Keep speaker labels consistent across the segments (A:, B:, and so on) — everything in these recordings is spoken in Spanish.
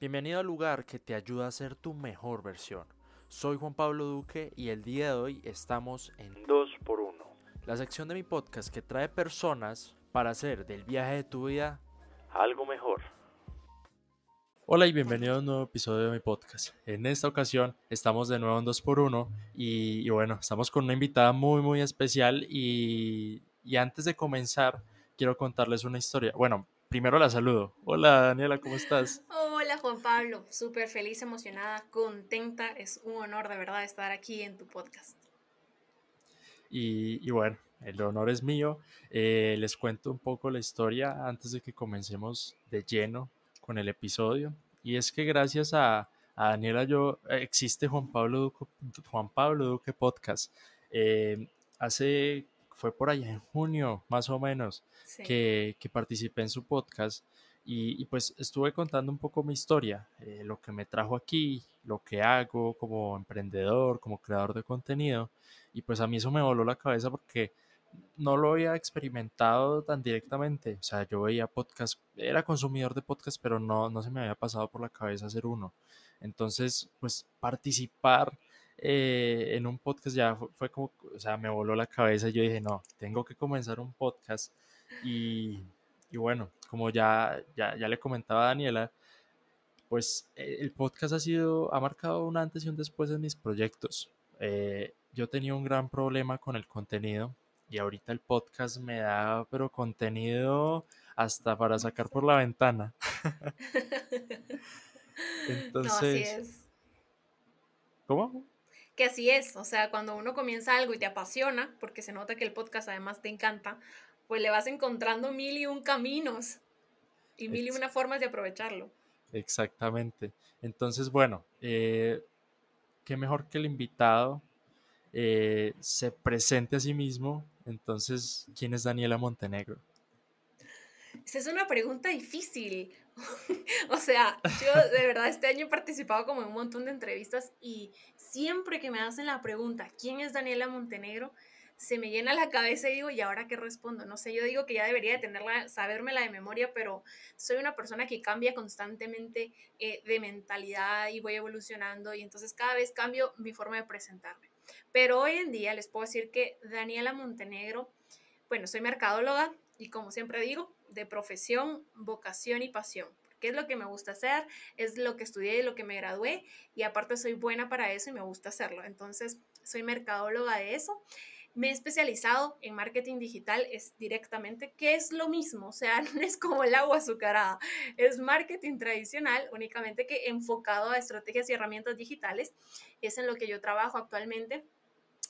A: Bienvenido al lugar que te ayuda a ser tu mejor versión. Soy Juan Pablo Duque y el día de hoy estamos en 2x1, la sección de mi podcast que trae personas para hacer del viaje de tu vida algo mejor. Hola y bienvenido a un nuevo episodio de mi podcast. En esta ocasión estamos de nuevo en 2x1 y, y bueno, estamos con una invitada muy muy especial y, y antes de comenzar quiero contarles una historia. Bueno, primero la saludo. Hola Daniela, ¿cómo estás?
B: Juan Pablo, súper feliz, emocionada, contenta. Es un honor de verdad estar aquí en tu podcast.
A: Y, bueno, el honor es mío. Eh, les cuento un poco la historia antes de que comencemos de lleno con el episodio. Y es que gracias a, Daniela yo existe Juan Pablo Duque, Juan Pablo Duque Podcast. Eh, hace fue por allá en junio, más o menos, que, participé en su podcast y, pues estuve contando un poco mi historia, eh, lo que me trajo aquí, lo que hago como emprendedor, como creador de contenido y pues a mí eso me voló la cabeza porque no lo había experimentado tan directamente, o sea, yo veía podcast, era consumidor de podcast, pero no, no se me había pasado por la cabeza hacer uno. Entonces, pues participar eh, en un podcast ya fue, como, o sea, me voló la cabeza y yo dije, no, tengo que comenzar un podcast. Y, y bueno, como ya, ya, ya, le comentaba a Daniela, pues eh, el podcast ha sido, ha marcado un antes y un después en mis proyectos. Eh, yo tenía un gran problema con el contenido y ahorita el podcast me da, pero contenido hasta para sacar por la ventana.
B: Entonces, ¿cómo? que así es, o sea, cuando uno comienza algo y te apasiona, porque se nota que el podcast además te encanta, pues le vas encontrando mil y un caminos y mil y una formas de aprovecharlo.
A: Exactamente. Entonces, bueno, eh, qué mejor que el invitado eh, se presente a sí mismo. Entonces, ¿quién es Daniela Montenegro?
B: Esa es una pregunta difícil. o sea, yo de verdad este año he participado como en un montón de entrevistas y siempre que me hacen la pregunta, ¿quién es Daniela Montenegro? Se me llena la cabeza y digo, ¿y ahora qué respondo? No sé, yo digo que ya debería de tenerla, sabérmela de memoria, pero soy una persona que cambia constantemente eh, de mentalidad y voy evolucionando y entonces cada vez cambio mi forma de presentarme. Pero hoy en día les puedo decir que Daniela Montenegro, bueno, soy mercadóloga y como siempre digo, de profesión, vocación y pasión qué es lo que me gusta hacer, es lo que estudié y lo que me gradué y aparte soy buena para eso y me gusta hacerlo. Entonces, soy mercadóloga de eso. Me he especializado en marketing digital, es directamente, que es lo mismo, o sea, no es como el agua azucarada, es marketing tradicional, únicamente que enfocado a estrategias y herramientas digitales, es en lo que yo trabajo actualmente.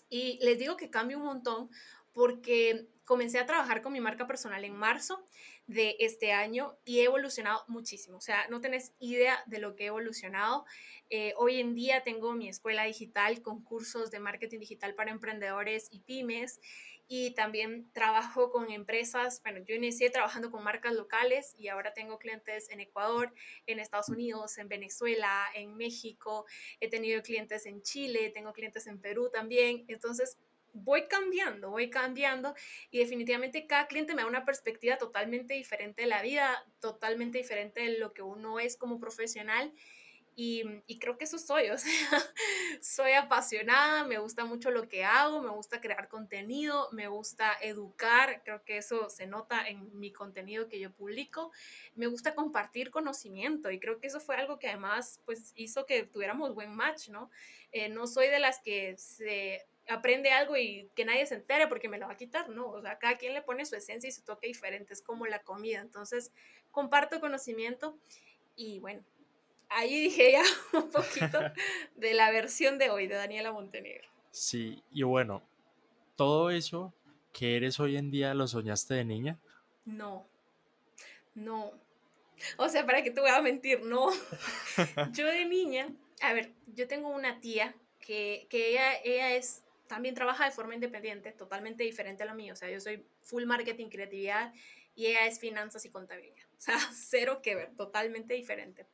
B: Y les digo que cambia un montón porque comencé a trabajar con mi marca personal en marzo de este año y he evolucionado muchísimo. O sea, no tenés idea de lo que he evolucionado. Eh, hoy en día tengo mi escuela digital con cursos de marketing digital para emprendedores y pymes y también trabajo con empresas. Bueno, yo inicié trabajando con marcas locales y ahora tengo clientes en Ecuador, en Estados Unidos, en Venezuela, en México. He tenido clientes en Chile, tengo clientes en Perú también. Entonces, voy cambiando, voy cambiando y definitivamente cada cliente me da una perspectiva totalmente diferente de la vida, totalmente diferente de lo que uno es como profesional y, creo que eso soy, o sea, soy apasionada, me gusta mucho lo que hago, me gusta crear contenido, me gusta educar, creo que eso se nota en mi contenido que yo publico, me gusta compartir conocimiento y creo que eso fue algo que además pues hizo que tuviéramos buen match, ¿no? Eh, no soy de las que se aprende algo y que nadie se entere porque me lo va a quitar, ¿no? O sea, cada quien le pone su esencia y su toque diferente, es como la comida. Entonces, comparto conocimiento y bueno, ahí dije ya un poquito de la versión de hoy de Daniela Montenegro.
A: Sí, y bueno, todo eso que eres hoy en día, ¿lo soñaste de niña?
B: No, no. O sea, para que te voy a mentir, no. yo de niña, a ver, yo tengo una tía que, que ella, ella es también trabaja de forma independiente, totalmente diferente a lo mío. O sea, yo soy full marketing, creatividad y ella es finanzas y contabilidad. O sea, cero que ver, totalmente diferente.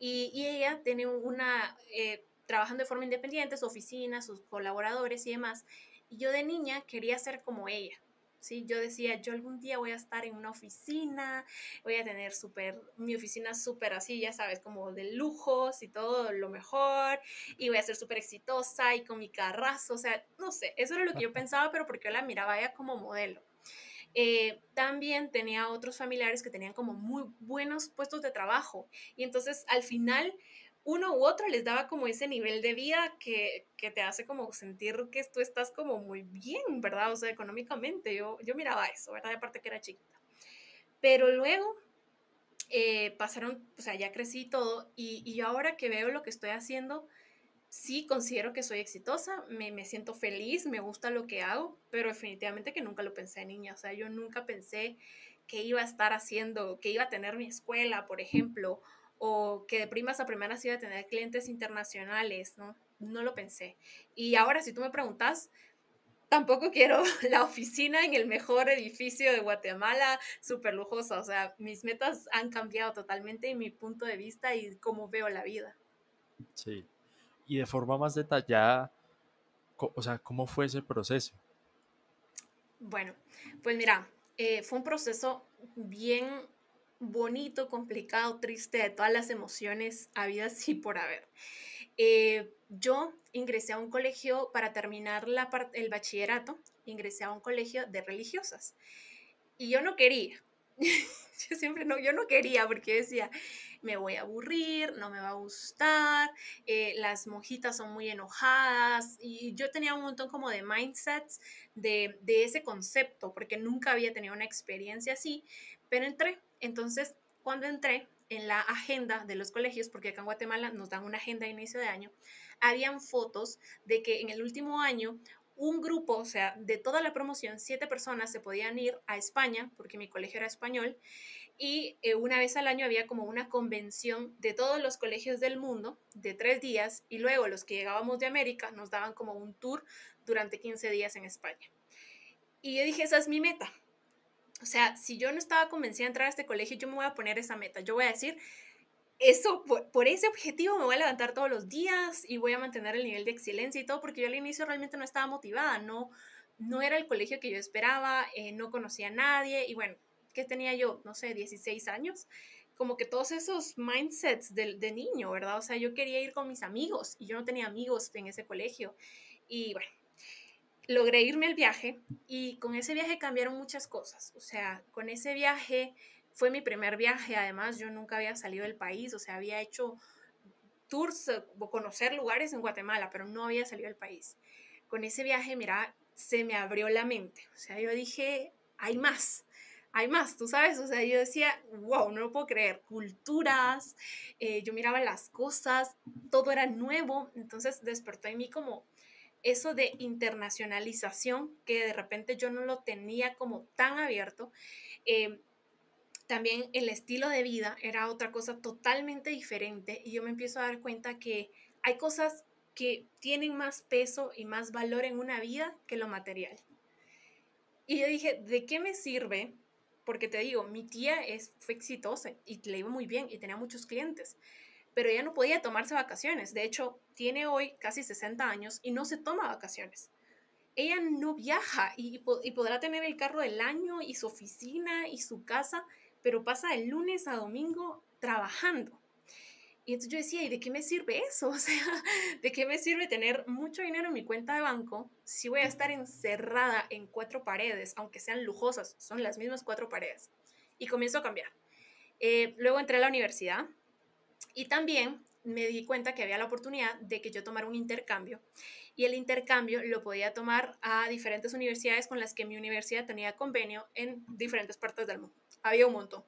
B: Y, ella tiene una, eh, trabajando de forma independiente, su oficina, sus colaboradores y demás. Y yo de niña quería ser como ella. Yo decía, yo algún día voy a estar en una oficina, voy a tener súper, mi oficina súper así, ya sabes, como de lujos y todo lo mejor, y voy a ser súper exitosa y con mi carrazo, o sea, no sé, eso era lo que yo pensaba, pero porque yo la miraba ella como modelo. Eh, también tenía otros familiares que tenían como muy buenos puestos de trabajo y entonces al final uno u otro les daba como ese nivel de vida que, que, te hace como sentir que tú estás como muy bien, ¿verdad? O sea, económicamente, yo, yo miraba eso, ¿verdad? Aparte que era chiquita. Pero luego eh, pasaron, o sea, ya crecí todo y, y ahora que veo lo que estoy haciendo, sí considero que soy exitosa, me, me, siento feliz, me gusta lo que hago, pero definitivamente que nunca lo pensé niña, o sea, yo nunca pensé que iba a estar haciendo, que iba a tener mi escuela, por ejemplo, o que de primas a primeras iba a tener clientes internacionales, ¿no? No lo pensé. Y ahora si tú me preguntas, tampoco quiero la oficina en el mejor edificio de Guatemala, súper lujosa, o sea, mis metas han cambiado totalmente y mi punto de vista y cómo veo la vida.
A: Sí, y de forma más detallada, o sea, ¿cómo fue ese proceso?
B: Bueno, pues mira, eh, fue un proceso bien bonito, complicado, triste, de todas las emociones habidas y por haber. Eh, yo ingresé a un colegio para terminar la el bachillerato, ingresé a un colegio de religiosas. Y yo no quería, yo siempre no, yo no quería porque decía, me voy a aburrir, no me va a gustar, eh, las monjitas son muy enojadas y yo tenía un montón como de mindsets de, de ese concepto porque nunca había tenido una experiencia así, pero entré entonces, cuando entré en la agenda de los colegios, porque acá en Guatemala nos dan una agenda a inicio de año, habían fotos de que en el último año un grupo, o sea, de toda la promoción, siete personas se podían ir a España, porque mi colegio era español, y eh, una vez al año había como una convención de todos los colegios del mundo de tres días, y luego los que llegábamos de América nos daban como un tour durante 15 días en España. Y yo dije, esa es mi meta, o sea, si yo no estaba convencida de entrar a este colegio, yo me voy a poner esa meta. Yo voy a decir, eso, por, ese objetivo me voy a levantar todos los días y voy a mantener el nivel de excelencia y todo, porque yo al inicio realmente no estaba motivada, no, no era el colegio que yo esperaba, eh, no conocía a nadie y bueno, ¿qué tenía yo? No sé, 16 años. Como que todos esos mindsets de, de niño, ¿verdad? O sea, yo quería ir con mis amigos y yo no tenía amigos en ese colegio. Y bueno, logré irme al viaje y con ese viaje cambiaron muchas cosas. O sea, con ese viaje fue mi primer viaje, además yo nunca había salido del país, o sea, había hecho tours eh, o conocer lugares en Guatemala, pero no había salido del país. Con ese viaje, mira, se me abrió la mente. O sea, yo dije, hay más, hay más, tú sabes, o sea, yo decía, wow, no lo puedo creer, culturas, eh, yo miraba las cosas, todo era nuevo, entonces despertó en mí como eso de internacionalización que de repente yo no lo tenía como tan abierto. Eh, también el estilo de vida era otra cosa totalmente diferente y yo me empiezo a dar cuenta que hay cosas que tienen más peso y más valor en una vida que lo material. Y yo dije, ¿de qué me sirve? Porque te digo, mi tía es, fue exitosa y le iba muy bien y tenía muchos clientes, pero ella no podía tomarse vacaciones. De hecho, tiene hoy casi 60 años y no se toma vacaciones. Ella no viaja y, podrá tener el carro del año y su oficina y su casa, pero pasa el lunes a domingo trabajando. Y entonces yo decía, ¿y de qué me sirve eso? O sea, ¿de qué me sirve tener mucho dinero en mi cuenta de banco si voy a estar encerrada en cuatro paredes, aunque sean lujosas, son las mismas cuatro paredes? Y comienzo a cambiar. Eh, luego entré a la universidad, y también me di cuenta que había la oportunidad de que yo tomara un intercambio y el intercambio lo podía tomar a diferentes universidades con las que mi universidad tenía convenio en diferentes partes del mundo. Había un montón.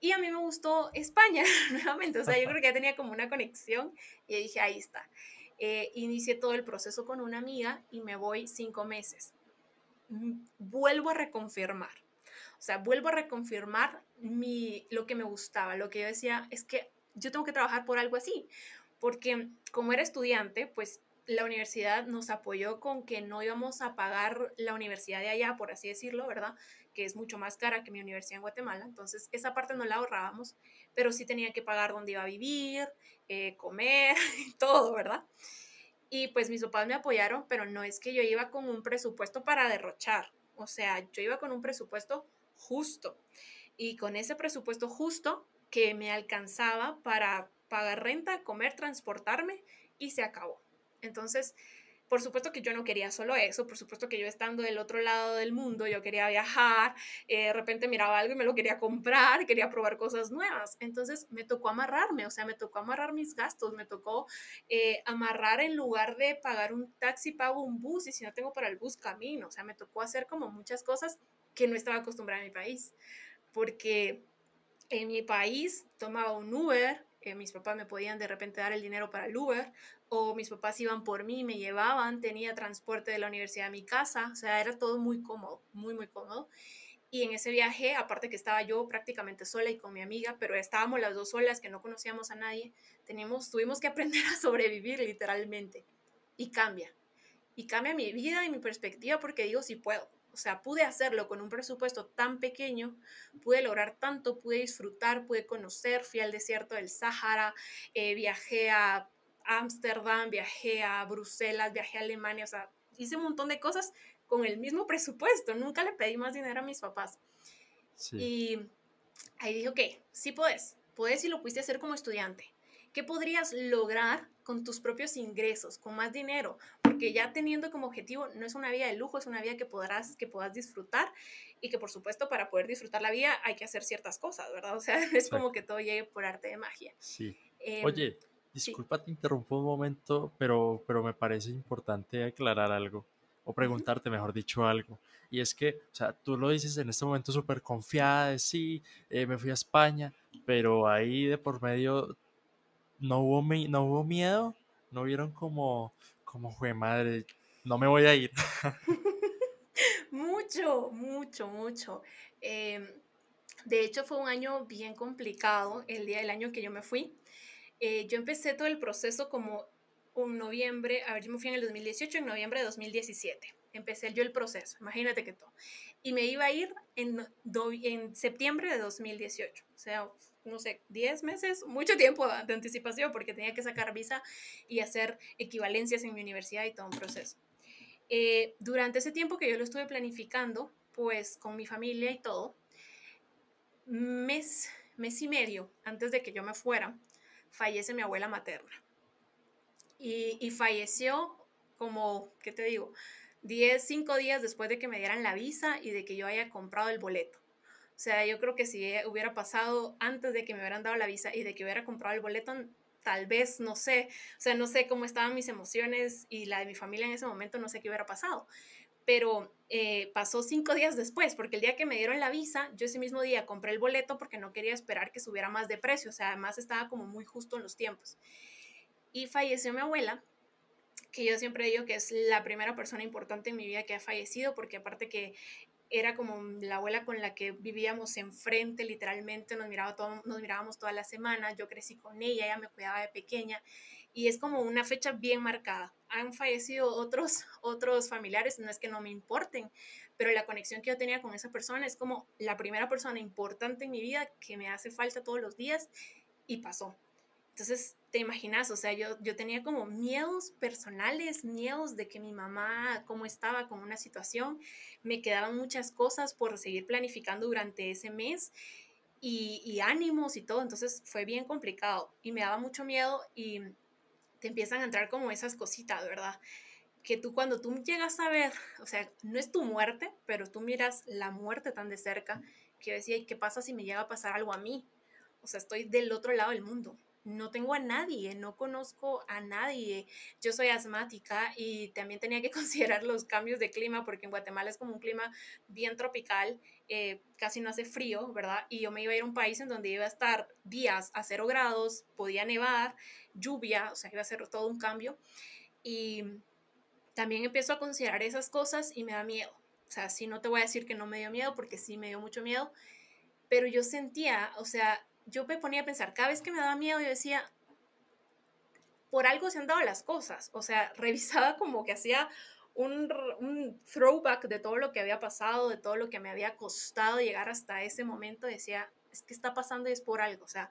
B: Y a mí me gustó España nuevamente, o sea, yo creo que ya tenía como una conexión y dije, ahí está. Eh, inicié todo el proceso con una amiga y me voy cinco meses. Mm, vuelvo a reconfirmar. O sea, vuelvo a reconfirmar mi, lo que me gustaba, lo que yo decía es que yo tengo que trabajar por algo así, porque como era estudiante, pues la universidad nos apoyó con que no íbamos a pagar la universidad de allá, por así decirlo, ¿verdad? Que es mucho más cara que mi universidad en Guatemala. Entonces, esa parte no la ahorrábamos, pero sí tenía que pagar dónde iba a vivir, eh, comer, todo, ¿verdad? Y pues mis papás me apoyaron, pero no es que yo iba con un presupuesto para derrochar. O sea, yo iba con un presupuesto justo y con ese presupuesto justo que me alcanzaba para pagar renta, comer, transportarme y se acabó. Entonces, por supuesto que yo no quería solo eso, por supuesto que yo estando del otro lado del mundo, yo quería viajar, eh, de repente miraba algo y me lo quería comprar, quería probar cosas nuevas. Entonces me tocó amarrarme, o sea, me tocó amarrar mis gastos, me tocó eh, amarrar en lugar de pagar un taxi, pago un bus y si no tengo para el bus, camino. O sea, me tocó hacer como muchas cosas que no estaba acostumbrada en mi país, porque en mi país tomaba un Uber, eh, mis papás me podían de repente dar el dinero para el Uber, o mis papás iban por mí, me llevaban, tenía transporte de la universidad a mi casa, o sea, era todo muy cómodo, muy, muy cómodo. Y en ese viaje, aparte que estaba yo prácticamente sola y con mi amiga, pero estábamos las dos solas, que no conocíamos a nadie, teníamos, tuvimos que aprender a sobrevivir literalmente. Y cambia. Y cambia mi vida y mi perspectiva porque digo, si puedo. O sea, pude hacerlo con un presupuesto tan pequeño, pude lograr tanto, pude disfrutar, pude conocer, fui al desierto del Sáhara, eh, viajé a Ámsterdam, viajé a Bruselas, viajé a Alemania, o sea, hice un montón de cosas con el mismo presupuesto, nunca le pedí más dinero a mis papás. Y ahí dije, ok, sí puedes, puedes y lo pudiste hacer como estudiante. ¿Qué podrías lograr con tus propios ingresos, con más dinero? Porque ya teniendo como objetivo, no es una vida de lujo, es una vida que podrás, que puedas disfrutar y que por supuesto para poder disfrutar la vida hay que hacer ciertas cosas, ¿verdad? O sea, es como que todo llegue por arte de magia.
A: Sí. Em, Oye, disculpa, te interrumpo un momento, pero, pero me parece importante aclarar algo o preguntarte, mejor dicho, algo. Y es que, o sea, tú lo dices en este momento súper confiada de sí, eh, me fui a España, pero ahí de por medio no hubo, no hubo miedo, no vieron como, como fue madre, no me voy a ir.
B: mucho, mucho, mucho. Em, de hecho, fue un año bien complicado el día del año que yo me fui. Eh, yo empecé todo el proceso como un noviembre, a ver, yo me fui en el 2018, en noviembre de 2017. Empecé yo el proceso, imagínate que todo. Y me iba a ir en, en septiembre de 2018. O sea, no sé, 10 meses, mucho tiempo de anticipación porque tenía que sacar visa y hacer equivalencias en mi universidad y todo un proceso. Eh, durante ese tiempo que yo lo estuve planificando, pues con mi familia y todo, mes, mes y medio antes de que yo me fuera, fallece mi abuela materna. Y, y falleció como, ¿qué te digo? 10, 5 días después de que me dieran la visa y de que yo haya comprado el boleto. Sea, yo creo que si hubiera pasado antes de que me hubieran dado la visa y de que hubiera comprado el boleto, tal vez, no sé, o sea, no sé cómo estaban mis emociones y la de mi familia en ese momento, no sé qué hubiera pasado. Pero eh, pasó cinco días después, porque el día que me dieron la visa, yo ese mismo día compré el boleto porque no quería esperar que subiera más de precio, o sea, además estaba como muy justo en los tiempos. Y falleció mi abuela, que yo siempre digo que es la primera persona importante en mi vida que ha fallecido, porque aparte que era como la abuela con la que vivíamos enfrente, literalmente, nos, miraba todo, nos mirábamos toda la semana, yo crecí con ella, ella me cuidaba de pequeña y es como una fecha bien marcada. Han fallecido otros, otros familiares, no es que no me importen, pero la conexión que yo tenía con esa persona es como la primera persona importante en mi vida que me hace falta todos los días y pasó. Entonces, te imaginas, o sea, yo, yo tenía como miedos personales, miedos de que mi mamá, cómo estaba con una situación, me quedaban muchas cosas por seguir planificando durante ese mes y, ánimos y todo, entonces fue bien complicado y me daba mucho miedo y te empiezan a entrar como esas cositas, ¿verdad? Que tú cuando tú llegas a ver, o sea, no es tu muerte, pero tú miras la muerte tan de cerca que decía, ¿y qué pasa si me llega a pasar algo a mí? O sea, estoy del otro lado del mundo no tengo a nadie, no conozco a nadie. Yo soy asmática y también tenía que considerar los cambios de clima porque en Guatemala es como un clima bien tropical, eh, casi no hace frío, ¿verdad? Y yo me iba a ir a un país en donde iba a estar días a cero grados, podía nevar, lluvia, o sea, iba a ser todo un cambio. Y también empiezo a considerar esas cosas y me da miedo. O sea, sí no te voy a decir que no me dio miedo porque sí me dio mucho miedo, pero yo sentía, o sea, yo me ponía a pensar, cada vez que me daba miedo, yo decía, por algo se han dado las cosas. O sea, revisaba como que hacía un, throwback de todo lo que había pasado, de todo lo que me había costado llegar hasta ese momento. Decía, es que está pasando y es por algo. O sea,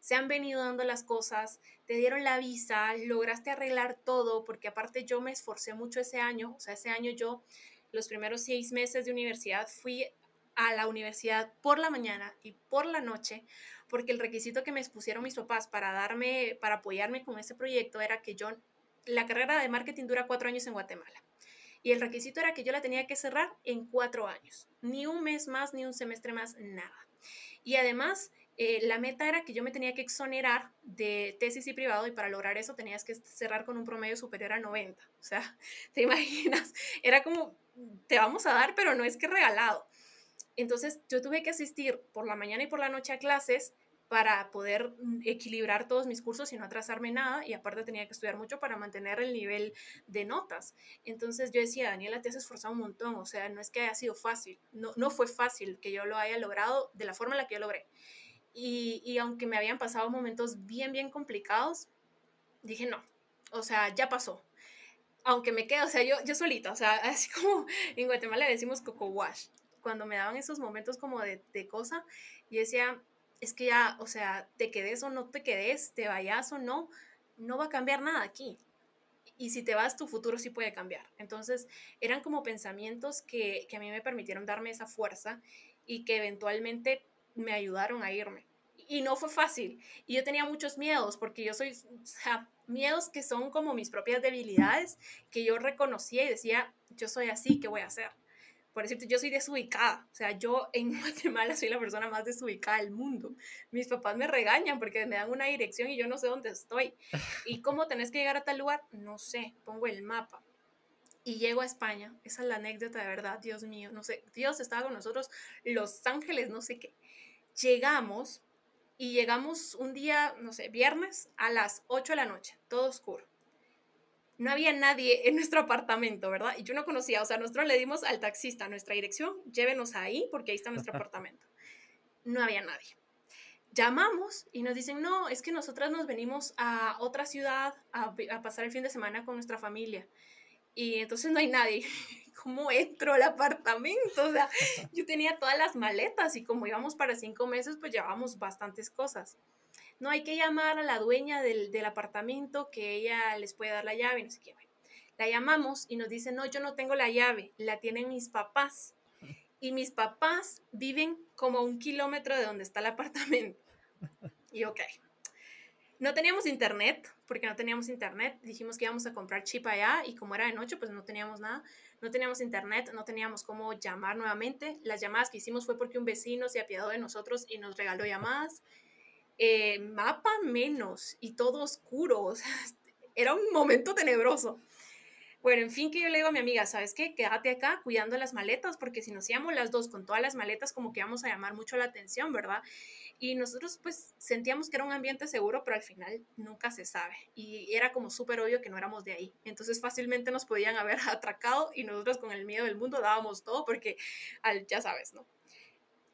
B: se han venido dando las cosas, te dieron la visa, lograste arreglar todo, porque aparte yo me esforcé mucho ese año. O sea, ese año yo los primeros seis meses de universidad fui a la universidad por la mañana y por la noche, porque el requisito que me expusieron mis papás para darme, para apoyarme con ese proyecto era que yo, la carrera de marketing dura cuatro años en Guatemala. Y el requisito era que yo la tenía que cerrar en cuatro años. Ni un mes más, ni un semestre más, nada. Y además, eh, la meta era que yo me tenía que exonerar de tesis y privado y para lograr eso tenías que cerrar con un promedio superior a 90. O sea, te imaginas, era como, te vamos a dar, pero no es que regalado. Entonces yo tuve que asistir por la mañana y por la noche a clases para poder mm, equilibrar todos mis cursos y no atrasarme nada y aparte tenía que estudiar mucho para mantener el nivel de notas. Entonces yo decía, Daniela, te has esforzado un montón, o sea, no es que haya sido fácil, no, no fue fácil que yo lo haya logrado de la forma en la que yo logré. Y, y aunque me habían pasado momentos bien, bien complicados, dije, no, o sea, ya pasó. Aunque me quedo, o sea, yo, yo solita, o sea, así como en Guatemala decimos coco wash, cuando me daban esos momentos como de, cosa, y decía, es que ya, o sea, te quedes o no te quedes, te vayas o no, no va a cambiar nada aquí. Y si te vas, tu futuro sí puede cambiar. Entonces, eran como pensamientos que, que a mí me permitieron darme esa fuerza y que eventualmente me ayudaron a irme. Y no fue fácil. Y yo tenía muchos miedos, porque yo soy, o sea, miedos que son como mis propias debilidades, que yo reconocía y decía, yo soy así, ¿qué voy a hacer? Por decirte, yo soy desubicada, o sea, yo en Guatemala soy la persona más desubicada del mundo. Mis papás me regañan porque me dan una dirección y yo no sé dónde estoy. ¿Y cómo tenés que llegar a tal lugar? No sé, pongo el mapa. Y llego a España, esa es la anécdota de verdad, Dios mío, no sé, Dios estaba con nosotros, Los Ángeles, no sé qué. Llegamos y llegamos un día, no sé, viernes a las 8 de la noche, todo oscuro no había nadie en nuestro apartamento, ¿verdad? Y yo no conocía, o sea, nosotros le dimos al taxista nuestra dirección, llévenos ahí porque ahí está nuestro apartamento. No había nadie. Llamamos y nos dicen, no, es que nosotras nos venimos a otra ciudad a, pasar el fin de semana con nuestra familia. Y entonces no hay nadie. ¿Cómo entro al apartamento? O sea, yo tenía todas las maletas y como íbamos para cinco meses, pues llevábamos bastantes cosas no hay que llamar a la dueña del, apartamento que ella les puede dar la llave, no sé qué. la llamamos y nos dice, no, yo no tengo la llave, la tienen mis papás. Y mis papás viven como un kilómetro de donde está el apartamento. Y ok. No teníamos internet, porque no teníamos internet. Dijimos que íbamos a comprar chip allá y como era de noche, pues no teníamos nada. No teníamos internet, no teníamos cómo llamar nuevamente. Las llamadas que hicimos fue porque un vecino se apiadó de nosotros y nos regaló llamadas. Eh, mapa menos y todo oscuro, o sea, era un momento tenebroso. Bueno, en fin, que yo le digo a mi amiga, ¿sabes qué? Quédate acá cuidando las maletas, porque si nos íbamos las dos con todas las maletas, como que íbamos a llamar mucho la atención, ¿verdad? Y nosotros pues sentíamos que era un ambiente seguro, pero al final nunca se sabe. Y era como súper obvio que no éramos de ahí. Entonces fácilmente nos podían haber atracado y nosotros con el miedo del mundo dábamos todo porque, al, ya sabes, ¿no?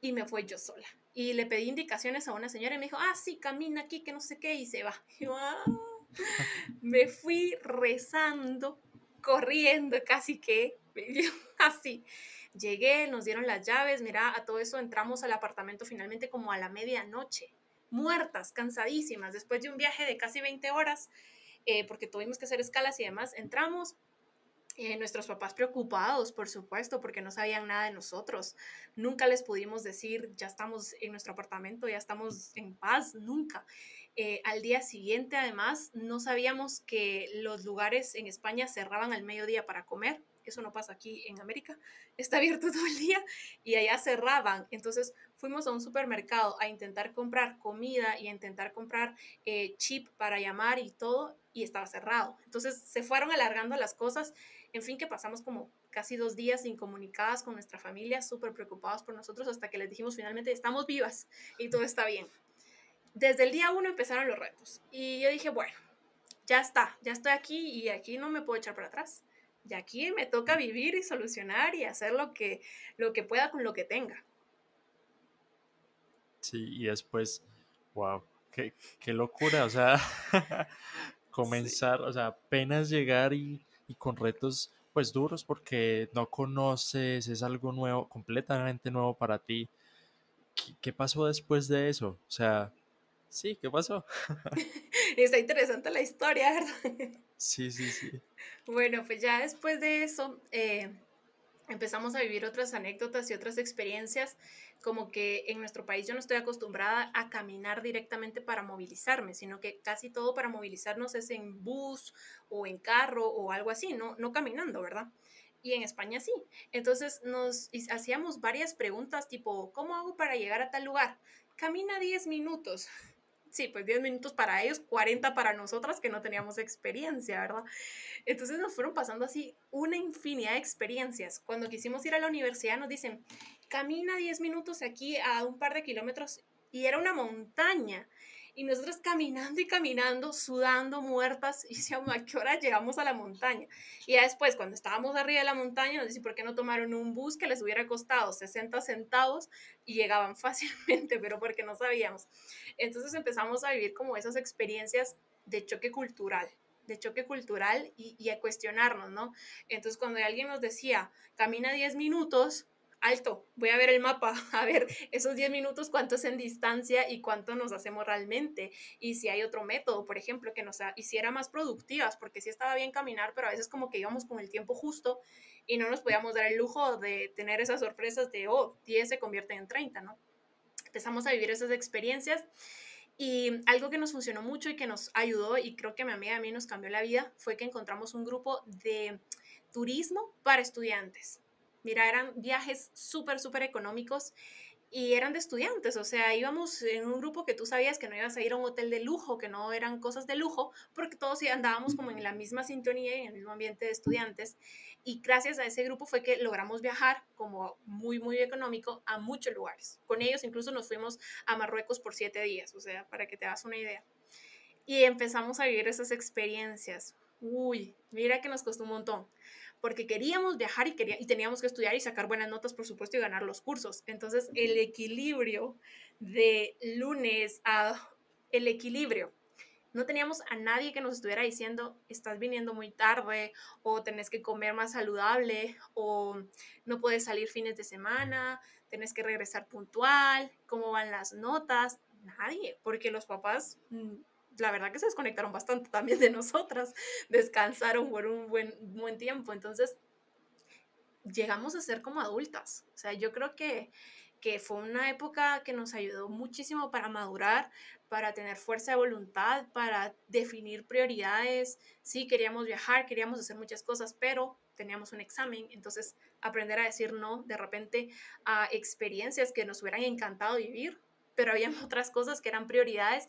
B: Y me fui yo sola y le pedí indicaciones a una señora y me dijo, ah, sí, camina aquí, que no sé qué, y se va. Ah". me fui rezando, corriendo, casi que, así. Llegué, nos dieron las llaves, mira, a todo eso entramos al apartamento finalmente como a la medianoche, muertas, cansadísimas, después de un viaje de casi 20 horas, eh, porque tuvimos que hacer escalas y demás, entramos, eh, nuestros papás preocupados, por supuesto, porque no sabían nada de nosotros. Nunca les pudimos decir, ya estamos en nuestro apartamento, ya estamos en paz, nunca. Eh, al día siguiente, además, no sabíamos que los lugares en España cerraban al mediodía para comer. Eso no pasa aquí en América. Está abierto todo el día y allá cerraban. Entonces fuimos a un supermercado a intentar comprar comida y a intentar comprar eh, chip para llamar y todo y estaba cerrado. Entonces se fueron alargando las cosas en fin, que pasamos como casi dos días incomunicadas con nuestra familia, súper preocupados por nosotros, hasta que les dijimos finalmente, estamos vivas y todo está bien. Desde el día uno empezaron los retos y yo dije, bueno, ya está, ya estoy aquí y aquí no me puedo echar para atrás. Y aquí me toca vivir y solucionar y hacer lo que, lo que pueda con lo que tenga.
A: Sí, y después, wow, qué, qué locura, o sea, comenzar, o sea, apenas llegar y y con retos pues duros porque no conoces, es algo nuevo, completamente nuevo para ti. ¿Qué, pasó después de eso? O sea, sí, ¿qué pasó?
B: Está interesante la historia, ¿verdad?
A: Sí, sí, sí.
B: Bueno, pues ya después de eso, eh, empezamos a vivir otras anécdotas y otras experiencias, como que en nuestro país yo no estoy acostumbrada a caminar directamente para movilizarme, sino que casi todo para movilizarnos es en bus o en carro o algo así, no, no caminando, ¿verdad? Y en España sí. Entonces nos hacíamos varias preguntas tipo, ¿cómo hago para llegar a tal lugar? Camina 10 minutos sí, pues 10 minutos para ellos, 40 para nosotras que no teníamos experiencia, ¿verdad? Entonces nos fueron pasando así una infinidad de experiencias. Cuando quisimos ir a la universidad nos dicen, camina 10 minutos aquí a un par de kilómetros y era una montaña. Y nosotros caminando y caminando, sudando, muertas, y decíamos, ¿a qué hora llegamos a la montaña? Y ya después, cuando estábamos arriba de la montaña, nos dicen, ¿por qué no tomaron un bus que les hubiera costado 60 centavos y llegaban fácilmente, pero porque no sabíamos? Entonces empezamos a vivir como esas experiencias de choque cultural de choque cultural y, y a cuestionarnos, ¿no? Entonces, cuando alguien nos decía, camina 10 minutos, alto, voy a ver el mapa, a ver esos 10 minutos cuánto es en distancia y cuánto nos hacemos realmente. Y si hay otro método, por ejemplo, que nos hiciera más productivas, porque sí estaba bien caminar, pero a veces como que íbamos con el tiempo justo y no nos podíamos dar el lujo de tener esas sorpresas de, oh, 10 se convierte en 30, ¿no? Empezamos a vivir esas experiencias. Y algo que nos funcionó mucho y que nos ayudó, y creo que a mi amiga a mí nos cambió la vida, fue que encontramos un grupo de turismo para estudiantes. Mira, eran viajes súper, súper económicos y eran de estudiantes, o sea, íbamos en un grupo que tú sabías que no ibas a ir a un hotel de lujo, que no eran cosas de lujo, porque todos andábamos como en la misma sintonía y en el mismo ambiente de estudiantes. Y gracias a ese grupo fue que logramos viajar como muy, muy económico a muchos lugares. Con ellos incluso nos fuimos a Marruecos por siete días, o sea, para que te hagas una idea. Y empezamos a vivir esas experiencias. Uy, mira que nos costó un montón porque queríamos viajar y, quería, y teníamos que estudiar y sacar buenas notas, por supuesto, y ganar los cursos. Entonces, el equilibrio de lunes a el equilibrio. No teníamos a nadie que nos estuviera diciendo, estás viniendo muy tarde, o tenés que comer más saludable, o no puedes salir fines de semana, tenés que regresar puntual, cómo van las notas. Nadie, porque los papás mm, la verdad que se desconectaron bastante también de nosotras, descansaron por un buen, buen tiempo, entonces llegamos a ser como adultas. O sea, yo creo que, que fue una época que nos ayudó muchísimo para madurar, para tener fuerza de voluntad, para definir prioridades. Sí, queríamos viajar, queríamos hacer muchas cosas, pero teníamos un examen, entonces aprender a decir no de repente a experiencias que nos hubieran encantado vivir, pero había otras cosas que eran prioridades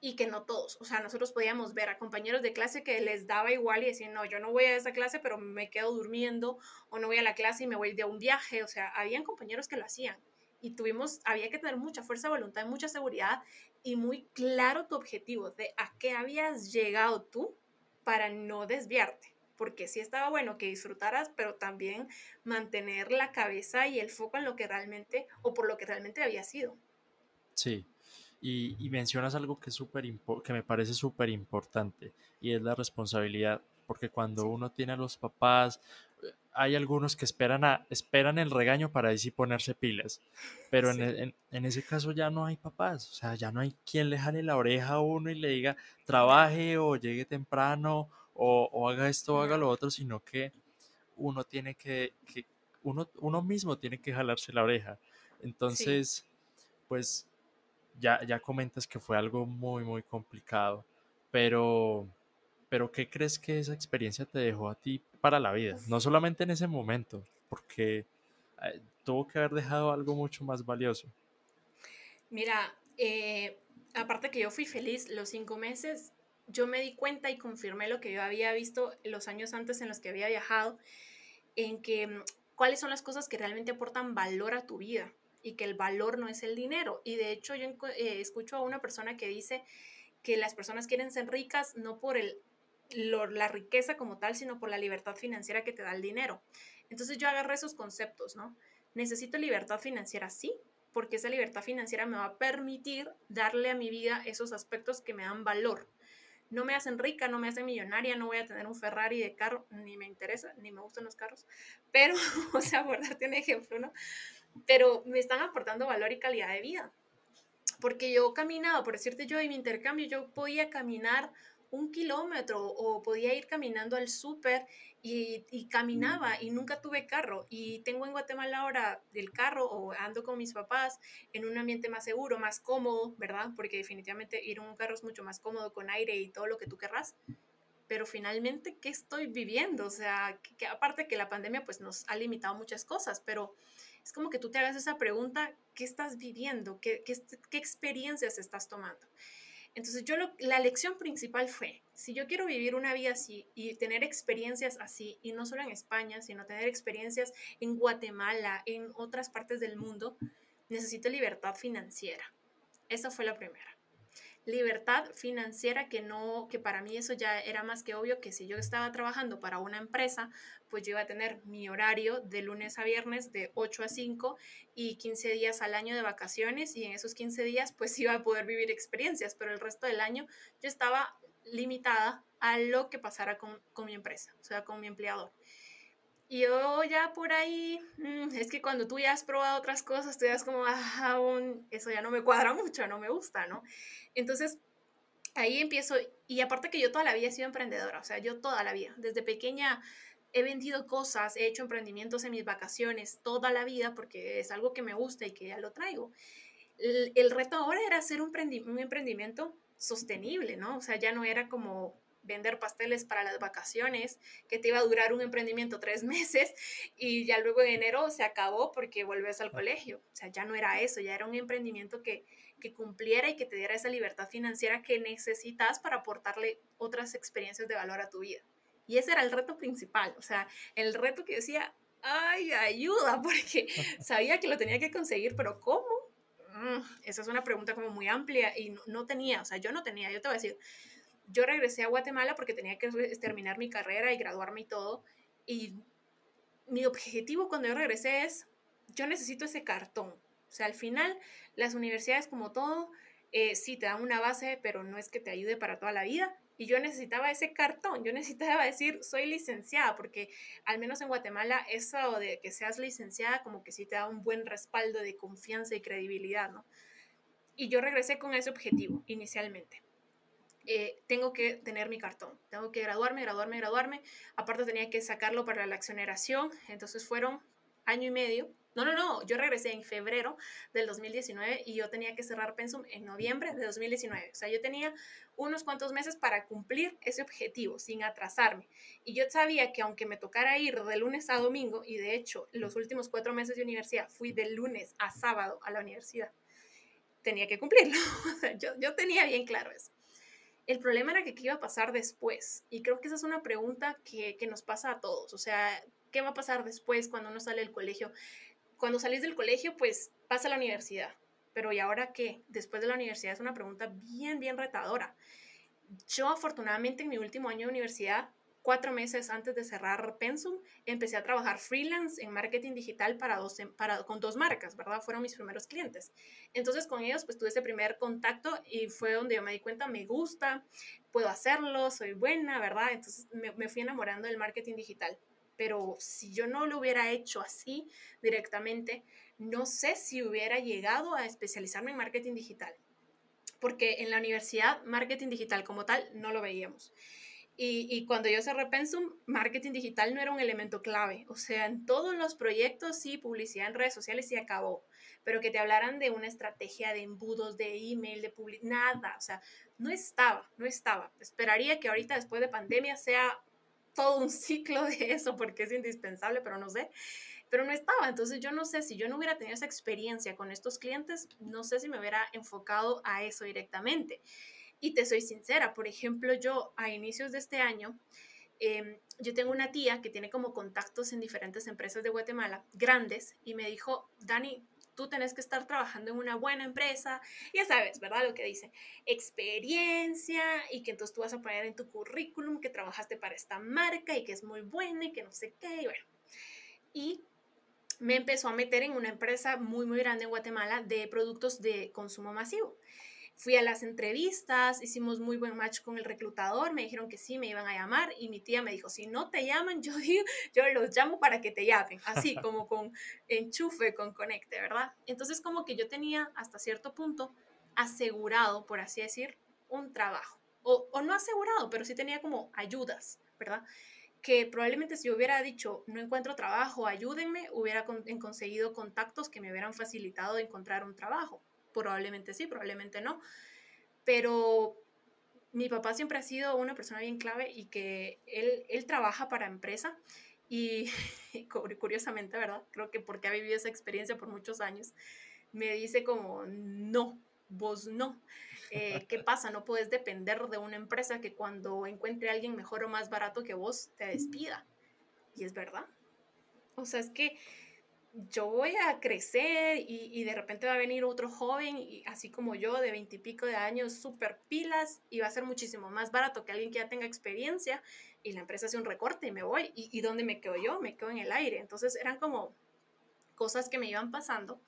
B: y que no todos, o sea, nosotros podíamos ver a compañeros de clase que les daba igual y decían, no, yo no voy a esa clase, pero me quedo durmiendo, o no voy a la clase y me voy de un viaje, o sea, habían compañeros que lo hacían. Y tuvimos, había que tener mucha fuerza de voluntad, mucha seguridad y muy claro tu objetivo de a qué habías llegado tú para no desviarte. Porque sí estaba bueno que disfrutaras, pero también mantener la cabeza y el foco en lo que realmente, o por lo que realmente había sido.
A: Sí, y, mencionas algo que, es super que me parece súper importante y es la responsabilidad, porque cuando uno tiene a los papás, eh, hay algunos que esperan, a, esperan el regaño para decir ponerse pilas, pero en, en, ese caso ya no hay papás, o sea, ya no hay quien le jale la oreja a uno y le diga trabaje o llegue temprano o, o haga esto o haga lo otro, sino que uno tiene que, que uno, uno mismo tiene que jalarse la oreja. Entonces, pues ya, ya comentas que fue algo muy, muy complicado, pero, pero ¿qué crees que esa experiencia te dejó a ti para la vida? No solamente en ese momento, porque eh, tuvo que haber dejado algo mucho más valioso.
B: Mira, eh, aparte que yo fui feliz los cinco meses, yo me di cuenta y confirmé lo que yo había visto los años antes en los que había viajado, en que mm, cuáles son las cosas que realmente aportan valor a tu vida y que el valor no es el dinero. Y de hecho yo eh, escucho a una persona que dice que las personas quieren ser ricas no por el, la riqueza como tal, sino por la libertad financiera que te da el dinero. Entonces yo agarré esos conceptos, ¿no? Necesito libertad financiera, sí, porque esa libertad financiera me va a permitir darle a mi vida esos aspectos que me dan valor. No me hacen rica, no me hacen millonaria, no voy a tener un Ferrari de carro, ni me interesa, ni me gustan los carros, pero, o sea, por darte un ejemplo, ¿no? Pero me están aportando valor y calidad de vida. Porque yo caminaba, por decirte yo, en mi intercambio, yo podía caminar un kilómetro o podía ir caminando al súper y, y, caminaba y nunca tuve carro. Y tengo en Guatemala ahora el carro o ando con mis papás en un ambiente más seguro, más cómodo, ¿verdad? Porque definitivamente ir en un carro es mucho más cómodo con aire y todo lo que tú querrás. Pero finalmente, ¿qué estoy viviendo? O sea, que, aparte que la pandemia pues nos ha limitado muchas cosas, pero es como que tú te hagas esa pregunta, ¿qué estás viviendo? ¿Qué, experiencias estás tomando? Entonces yo la lección principal fue, si yo quiero vivir una vida así y tener experiencias así, y no solo en España, sino tener experiencias en Guatemala, en otras partes del mundo, necesito libertad financiera. Esa fue la primera libertad financiera que no, que para mí eso ya era más que obvio que si yo estaba trabajando para una empresa, pues yo iba a tener mi horario de lunes a viernes de 8 a 5 y 15 días al año de vacaciones y en esos 15 días pues iba a poder vivir experiencias, pero el resto del año yo estaba limitada a lo que pasara con, con mi empresa, o sea, con mi empleador. Y yo ya por ahí, mm, es que cuando tú ya has probado otras cosas, tú ya es como, ah, eso ya no me cuadra mucho, no me gusta, ¿no? Entonces, ahí empiezo, y aparte que yo toda la vida he sido emprendedora, o sea, yo toda la vida, desde pequeña he vendido cosas, he hecho emprendimientos en mis vacaciones, toda la vida, porque es algo que me gusta y que ya lo traigo. El, reto ahora era hacer un, un emprendimiento sostenible, ¿no? O sea, ya no era como vender pasteles para las vacaciones, que te iba a durar un emprendimiento tres meses y ya luego de enero se acabó porque vuelves al colegio. O sea, ya no era eso, ya era un emprendimiento que, que cumpliera y que te diera esa libertad financiera que necesitas para aportarle otras experiencias de valor a tu vida. Y ese era el reto principal, o sea, el reto que decía, ay, ayuda, porque sabía que lo tenía que conseguir, pero ¿cómo? Mm, esa es una pregunta como muy amplia y no, no, tenía, o sea, yo no tenía, yo te voy a decir, yo regresé a Guatemala porque tenía que terminar mi carrera y graduarme y todo. Y mi objetivo cuando yo regresé es, yo necesito ese cartón. O sea, al final, las universidades como todo, eh, sí te dan una base, pero no es que te ayude para toda la vida. Y yo necesitaba ese cartón, yo necesitaba decir, soy licenciada, porque al menos en Guatemala eso de que seas licenciada como que sí te da un buen respaldo de confianza y credibilidad, ¿no? Y yo regresé con ese objetivo inicialmente. Eh, tengo que tener mi cartón, tengo que graduarme, graduarme, graduarme. Aparte tenía que sacarlo para la accioneración, entonces fueron año y medio. No, no, no, yo regresé en febrero del 2019 y yo tenía que cerrar Pensum en noviembre de 2019. O sea, yo tenía unos cuantos meses para cumplir ese objetivo sin atrasarme. Y yo sabía que aunque me tocara ir de lunes a domingo, y de hecho los últimos cuatro meses de universidad fui de lunes a sábado a la universidad, tenía que cumplirlo. yo, yo tenía bien claro eso. El problema era que qué iba a pasar después. Y creo que esa es una pregunta que, que nos pasa a todos. O sea, ¿qué va a pasar después cuando uno sale del colegio? Cuando salís del colegio, pues pasa a la universidad. Pero ¿y ahora qué? Después de la universidad es una pregunta bien, bien retadora. Yo afortunadamente en mi último año de universidad cuatro meses antes de cerrar Pensum, empecé a trabajar freelance en marketing digital para dos, em, con dos marcas, ¿verdad? Fueron mis primeros clientes. Entonces con ellos pues tuve ese primer contacto y fue donde yo me di cuenta, me gusta, puedo hacerlo, soy buena, ¿verdad? Entonces me fui enamorando del marketing digital. Pero si yo no lo hubiera hecho así directamente, no sé si hubiera llegado a especializarme en marketing digital. Porque en la universidad, marketing digital como tal, no lo veíamos. Y, cuando yo cerré Pensum, marketing digital no era un elemento clave. O sea, en todos los proyectos sí, publicidad en redes sociales sí acabó. Pero que te hablaran de una estrategia de embudos, de email, de publicidad, nada. O sea, no estaba, no estaba. Esperaría que ahorita después de pandemia sea todo un ciclo de eso porque es indispensable, pero no sé. Pero no estaba. Entonces yo no sé si yo no hubiera tenido esa experiencia con estos clientes, no sé si me hubiera enfocado a eso directamente. Y te soy sincera, por ejemplo, yo a inicios de este año, em, yo tengo una tía que tiene como contactos en diferentes empresas de Guatemala, grandes, y me dijo, Dani, tú tenés que estar trabajando en una buena empresa, ya sabes, ¿verdad? Lo que dice, experiencia y que entonces tú vas a poner en tu currículum que trabajaste para esta marca y que es muy buena y que no sé qué, y bueno. Y me empezó a meter en una empresa muy, muy grande en Guatemala de productos de consumo masivo. Fui a las entrevistas, hicimos muy buen match con el reclutador, me dijeron que sí, me iban a llamar y mi tía me dijo, si no te llaman, yo, digo, yo los llamo para que te llamen, así como con enchufe, con conecte, ¿verdad? Entonces como que yo tenía hasta cierto punto asegurado, por así decir, un trabajo o, o no asegurado, pero sí tenía como ayudas, ¿verdad? que probablemente si hubiera dicho no encuentro trabajo, ayúdenme, hubiera conseguido contactos que me hubieran facilitado encontrar un trabajo. Probablemente sí, probablemente no. Pero mi papá siempre ha sido una persona bien clave y que él, él trabaja para empresa y curiosamente, ¿verdad? Creo que porque ha vivido esa experiencia por muchos años, me dice como, no, vos no. Eh, ¿Qué pasa? No puedes depender de una empresa que cuando encuentre a alguien mejor o más barato que vos, te despida. Y es verdad. O sea, es que yo voy a crecer y, de repente va a venir otro joven, y así como yo, de veintipico de años, súper pilas, y va a ser muchísimo más barato que alguien que ya tenga experiencia, y la empresa hace un recorte y me voy. ¿Y, y dónde me quedo yo? Me quedo en el aire. Entonces eran como cosas que me iban pasando.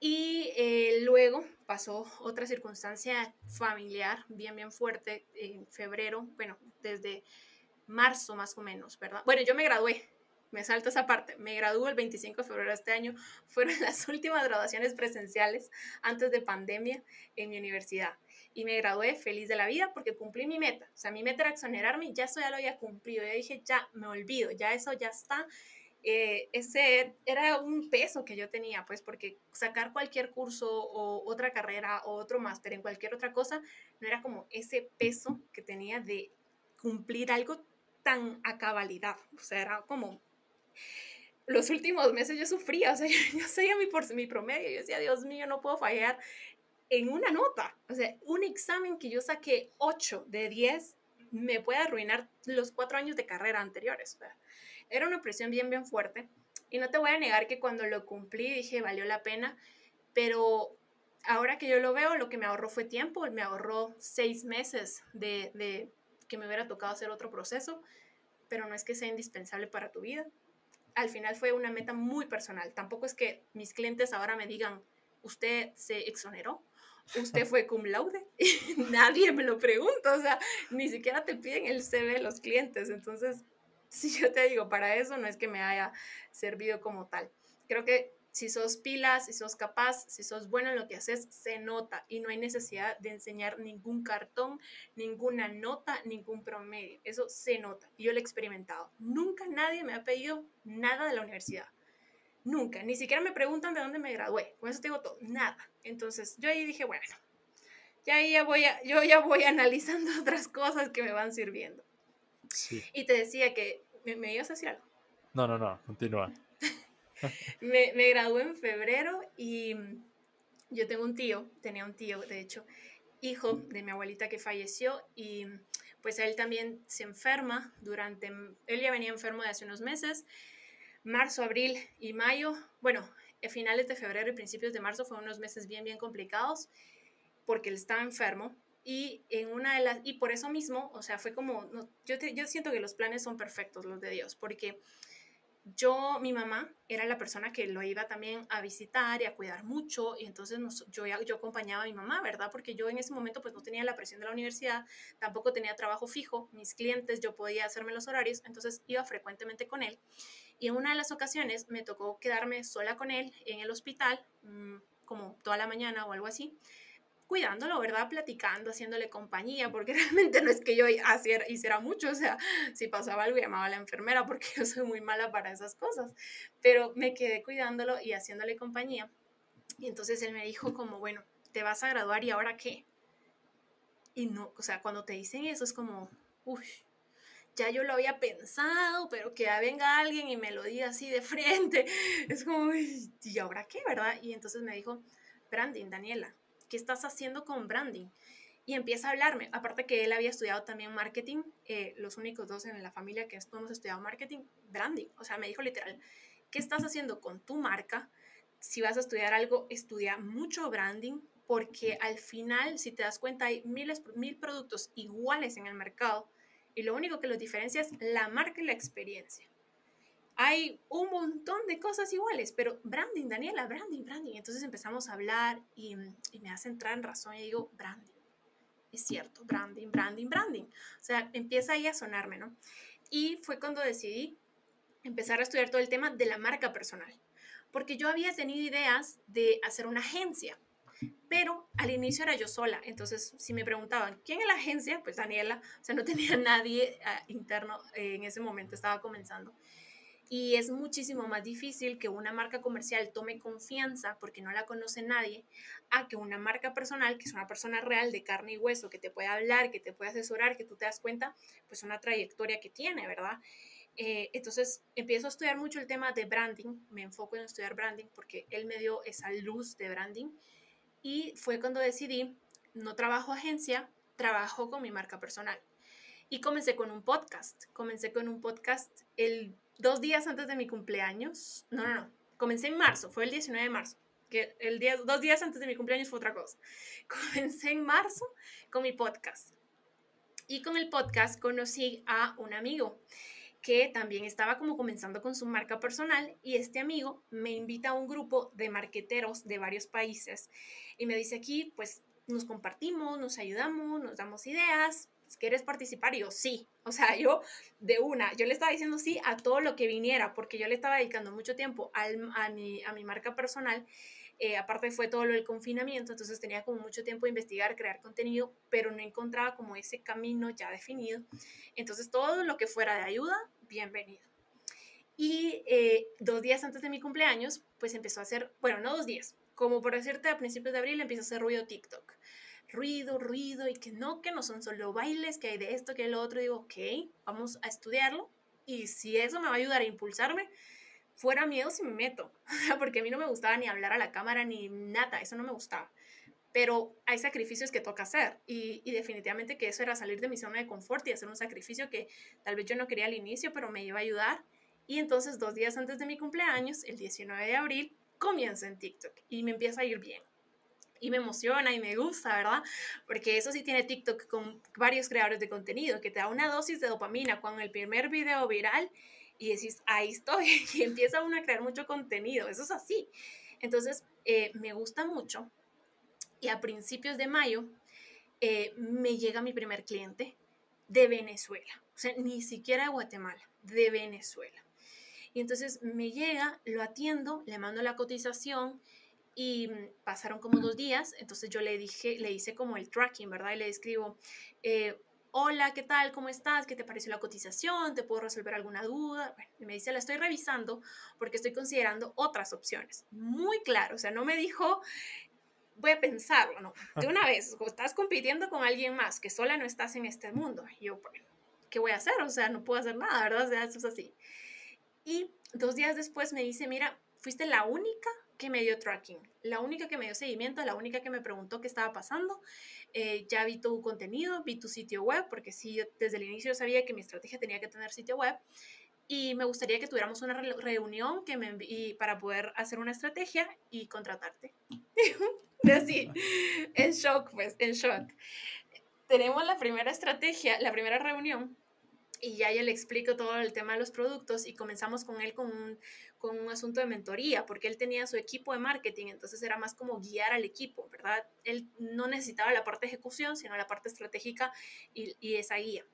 B: Y eh, luego pasó otra circunstancia familiar bien, bien fuerte en febrero, bueno, desde marzo más o menos, ¿verdad? Bueno, yo me gradué, me salto esa parte, me gradué el 25 de febrero de este año, fueron las últimas graduaciones presenciales antes de pandemia en mi universidad. Y me gradué feliz de la vida porque cumplí mi meta. O sea, mi meta era exonerarme, ya eso ya lo había cumplido. Ya dije, ya me olvido, ya eso ya está eh, ese era un peso que yo tenía, pues porque sacar cualquier curso o otra carrera o otro máster en cualquier otra cosa no era como ese peso que tenía de cumplir algo tan a cabalidad, o sea, era como los últimos meses yo sufría, o sea, yo, seguía mi, por, mi promedio, yo decía, Dios mío, no puedo fallar en una nota, o sea, un examen que yo saqué 8 de 10 me puede arruinar los cuatro años de carrera anteriores. O sea, era una presión bien, bien fuerte. Y no te voy a negar que cuando lo cumplí dije, valió la pena, pero ahora que yo lo veo, lo que me ahorró fue tiempo, me ahorró seis meses de, de que me hubiera tocado hacer otro proceso, pero no es que sea indispensable para tu vida. Al final fue una meta muy personal. Tampoco es que mis clientes ahora me digan, usted se exoneró, usted fue cum laude. Nadie me lo pregunta, o sea, ni siquiera te piden el CV de los clientes. Entonces, si yo te digo, para eso no es que me haya servido como tal. Creo que si sos pilas, si sos capaz, si sos bueno en lo que haces, se nota y no hay necesidad de enseñar ningún cartón, ninguna nota, ningún promedio. Eso se nota y yo lo he experimentado. Nunca nadie me ha pedido nada de la universidad. Nunca, ni siquiera me preguntan de dónde me gradué. Con eso te digo todo, nada. Entonces, yo ahí dije, bueno, ya, ya voy a, yo ya voy analizando otras cosas que me van sirviendo. Y te decía que, ¿me, me ibas a decir algo?
A: No, no, no, continúa.
B: Me, me gradué en febrero y yo tengo un tío, tenía un tío, de hecho, hijo de mi abuelita que falleció y pues él también se enferma durante, él ya venía enfermo de hace unos meses, marzo, abril y mayo, bueno, a finales de febrero y principios de marzo fueron unos meses bien, bien complicados porque él estaba enfermo y en una de las, y por eso mismo, o sea, fue como, yo, yo siento que los planes son perfectos, los de Dios, porque yo, mi mamá, era la persona que lo iba también a visitar y a cuidar mucho, y entonces yo, yo acompañaba a mi mamá, ¿verdad? Porque yo en ese momento pues no tenía la presión de la universidad, tampoco tenía trabajo fijo, mis clientes, yo podía hacerme los horarios, entonces iba frecuentemente con él. Y en una de las ocasiones me tocó quedarme sola con él en el hospital, mm, como toda la mañana o algo así cuidándolo, ¿verdad? Platicando, haciéndole compañía, porque realmente no es que yo hiciera mucho, o sea, si pasaba algo llamaba a la enfermera porque yo soy muy mala para esas cosas, pero me quedé cuidándolo y haciéndole compañía. Y entonces él me dijo como, bueno, te vas a graduar y ahora qué? Y no, o sea, cuando te dicen eso es como, uff, ya yo lo había pensado, pero que ya venga alguien y me lo diga así de frente, es como, ¿y ahora qué, verdad? Y entonces me dijo, Brandon, Daniela, ¿qué estás haciendo con branding? Y empieza a hablarme, aparte que él había estudiado también marketing, eh, los únicos dos en la familia que hemos estudiado marketing, branding. O sea, me dijo literal, ¿qué estás haciendo con tu marca? Si vas a estudiar algo, estudia mucho branding, porque al final, si te das cuenta, hay miles, mil productos iguales en el mercado y lo único que los diferencia es la marca y la experiencia hay un montón de cosas iguales, pero branding, Daniela, branding, branding. Entonces empezamos a hablar y, me hace entrar en razón y digo, branding. Es cierto, branding, branding, branding. O sea, empieza ahí a sonarme, ¿no? Y fue cuando decidí empezar a estudiar todo el tema de la marca personal, porque yo había tenido ideas de hacer una agencia. pero al inicio era yo sola, entonces si me preguntaban, ¿quién es la agencia? Pues Daniela, o sea, no tenía nadie uh, interno eh, en ese momento, estaba comenzando. Y es muchísimo más difícil que una marca comercial tome confianza porque no la conoce nadie, a que una marca personal, que es una persona real de carne y hueso, que te puede hablar, que te puede asesorar, que tú te das cuenta, pues una trayectoria que tiene, ¿verdad? Eh, entonces empiezo a estudiar mucho el tema de branding, me enfoco en estudiar branding porque él me dio esa luz de branding y fue cuando decidí, no trabajo agencia, trabajo con mi marca personal. Y comencé con un podcast, comencé con un podcast el dos días antes de mi cumpleaños, no, no, no, comencé en marzo, fue el 19 de marzo, que el día, dos días antes de mi cumpleaños fue otra cosa. Comencé en marzo con mi podcast. Y con el podcast conocí a un amigo que también estaba como comenzando con su marca personal y este amigo me invita a un grupo de marqueteros de varios países y me dice aquí, pues nos compartimos, nos ayudamos, nos damos ideas, ¿quieres participar? Y yo, sí. O sea, yo de una, yo le estaba diciendo sí a todo lo que viniera, porque yo le estaba dedicando mucho tiempo al, a, mi, a mi marca personal eh, aparte fue todo lo del confinamiento, entonces tenía como mucho tiempo de investigar, crear contenido, pero no encontraba como ese camino ya definido. Entonces todo lo que fuera de ayuda, bienvenido. Y eh, dos días antes de mi cumpleaños, pues empezó a hacer, bueno, no dos días, como por decirte, a principios de abril empezó a hacer ruido TikTok. Ruido, ruido, y que no, que no son solo bailes, que hay de esto, que de lo otro. Digo, ok, vamos a estudiarlo. Y si eso me va a ayudar a impulsarme, fuera miedo si me meto, porque a mí no me gustaba ni hablar a la cámara ni nada, eso no me gustaba. Pero hay sacrificios que toca hacer y, y, definitivamente que eso era salir de mi zona de confort y hacer un sacrificio que tal vez yo no quería al inicio, pero me iba a ayudar. Y entonces dos días antes de mi cumpleaños, el 19 de abril, comienzo en TikTok y me empieza a ir bien. Y me emociona y me gusta, ¿verdad? Porque eso sí tiene TikTok con varios creadores de contenido, que te da una dosis de dopamina con el primer video viral y decís, ahí estoy, y empieza uno a crear mucho contenido, eso es así. Entonces, eh, me gusta mucho y a principios de mayo eh, me llega mi primer cliente de Venezuela, o sea, ni siquiera de Guatemala, de Venezuela. Y entonces me llega, lo atiendo, le mando la cotización y pasaron como dos días, entonces yo le dije, le hice como el tracking, ¿verdad? Y le escribo, eh, hola, ¿qué tal? ¿Cómo estás? ¿Qué te pareció la cotización? ¿Te puedo resolver alguna duda? Bueno, y me dice, la estoy revisando porque estoy considerando otras opciones. Muy claro, o sea, no me dijo, voy a pensarlo, no. De una vez, estás compitiendo con alguien más, que sola no estás en este mundo. Y yo, bueno, ¿qué voy a hacer? O sea, no puedo hacer nada, ¿verdad? O sea, eso es así. Y dos días después me dice, mira, fuiste la única que me dio tracking, la única que me dio seguimiento, la única que me preguntó qué estaba pasando. Eh, ya vi tu contenido, vi tu sitio web, porque sí, desde el inicio sabía que mi estrategia tenía que tener sitio web. Y me gustaría que tuviéramos una reunión que me y para poder hacer una estrategia y contratarte. Así, en shock, pues, en shock. Tenemos la primera estrategia, la primera reunión y ya, ya le explico todo el tema de los productos y comenzamos con él con un, con un asunto de mentoría, porque él tenía su equipo de marketing, entonces era más como guiar al equipo, ¿verdad? Él no necesitaba la parte de ejecución, sino la parte estratégica y, y esa guía.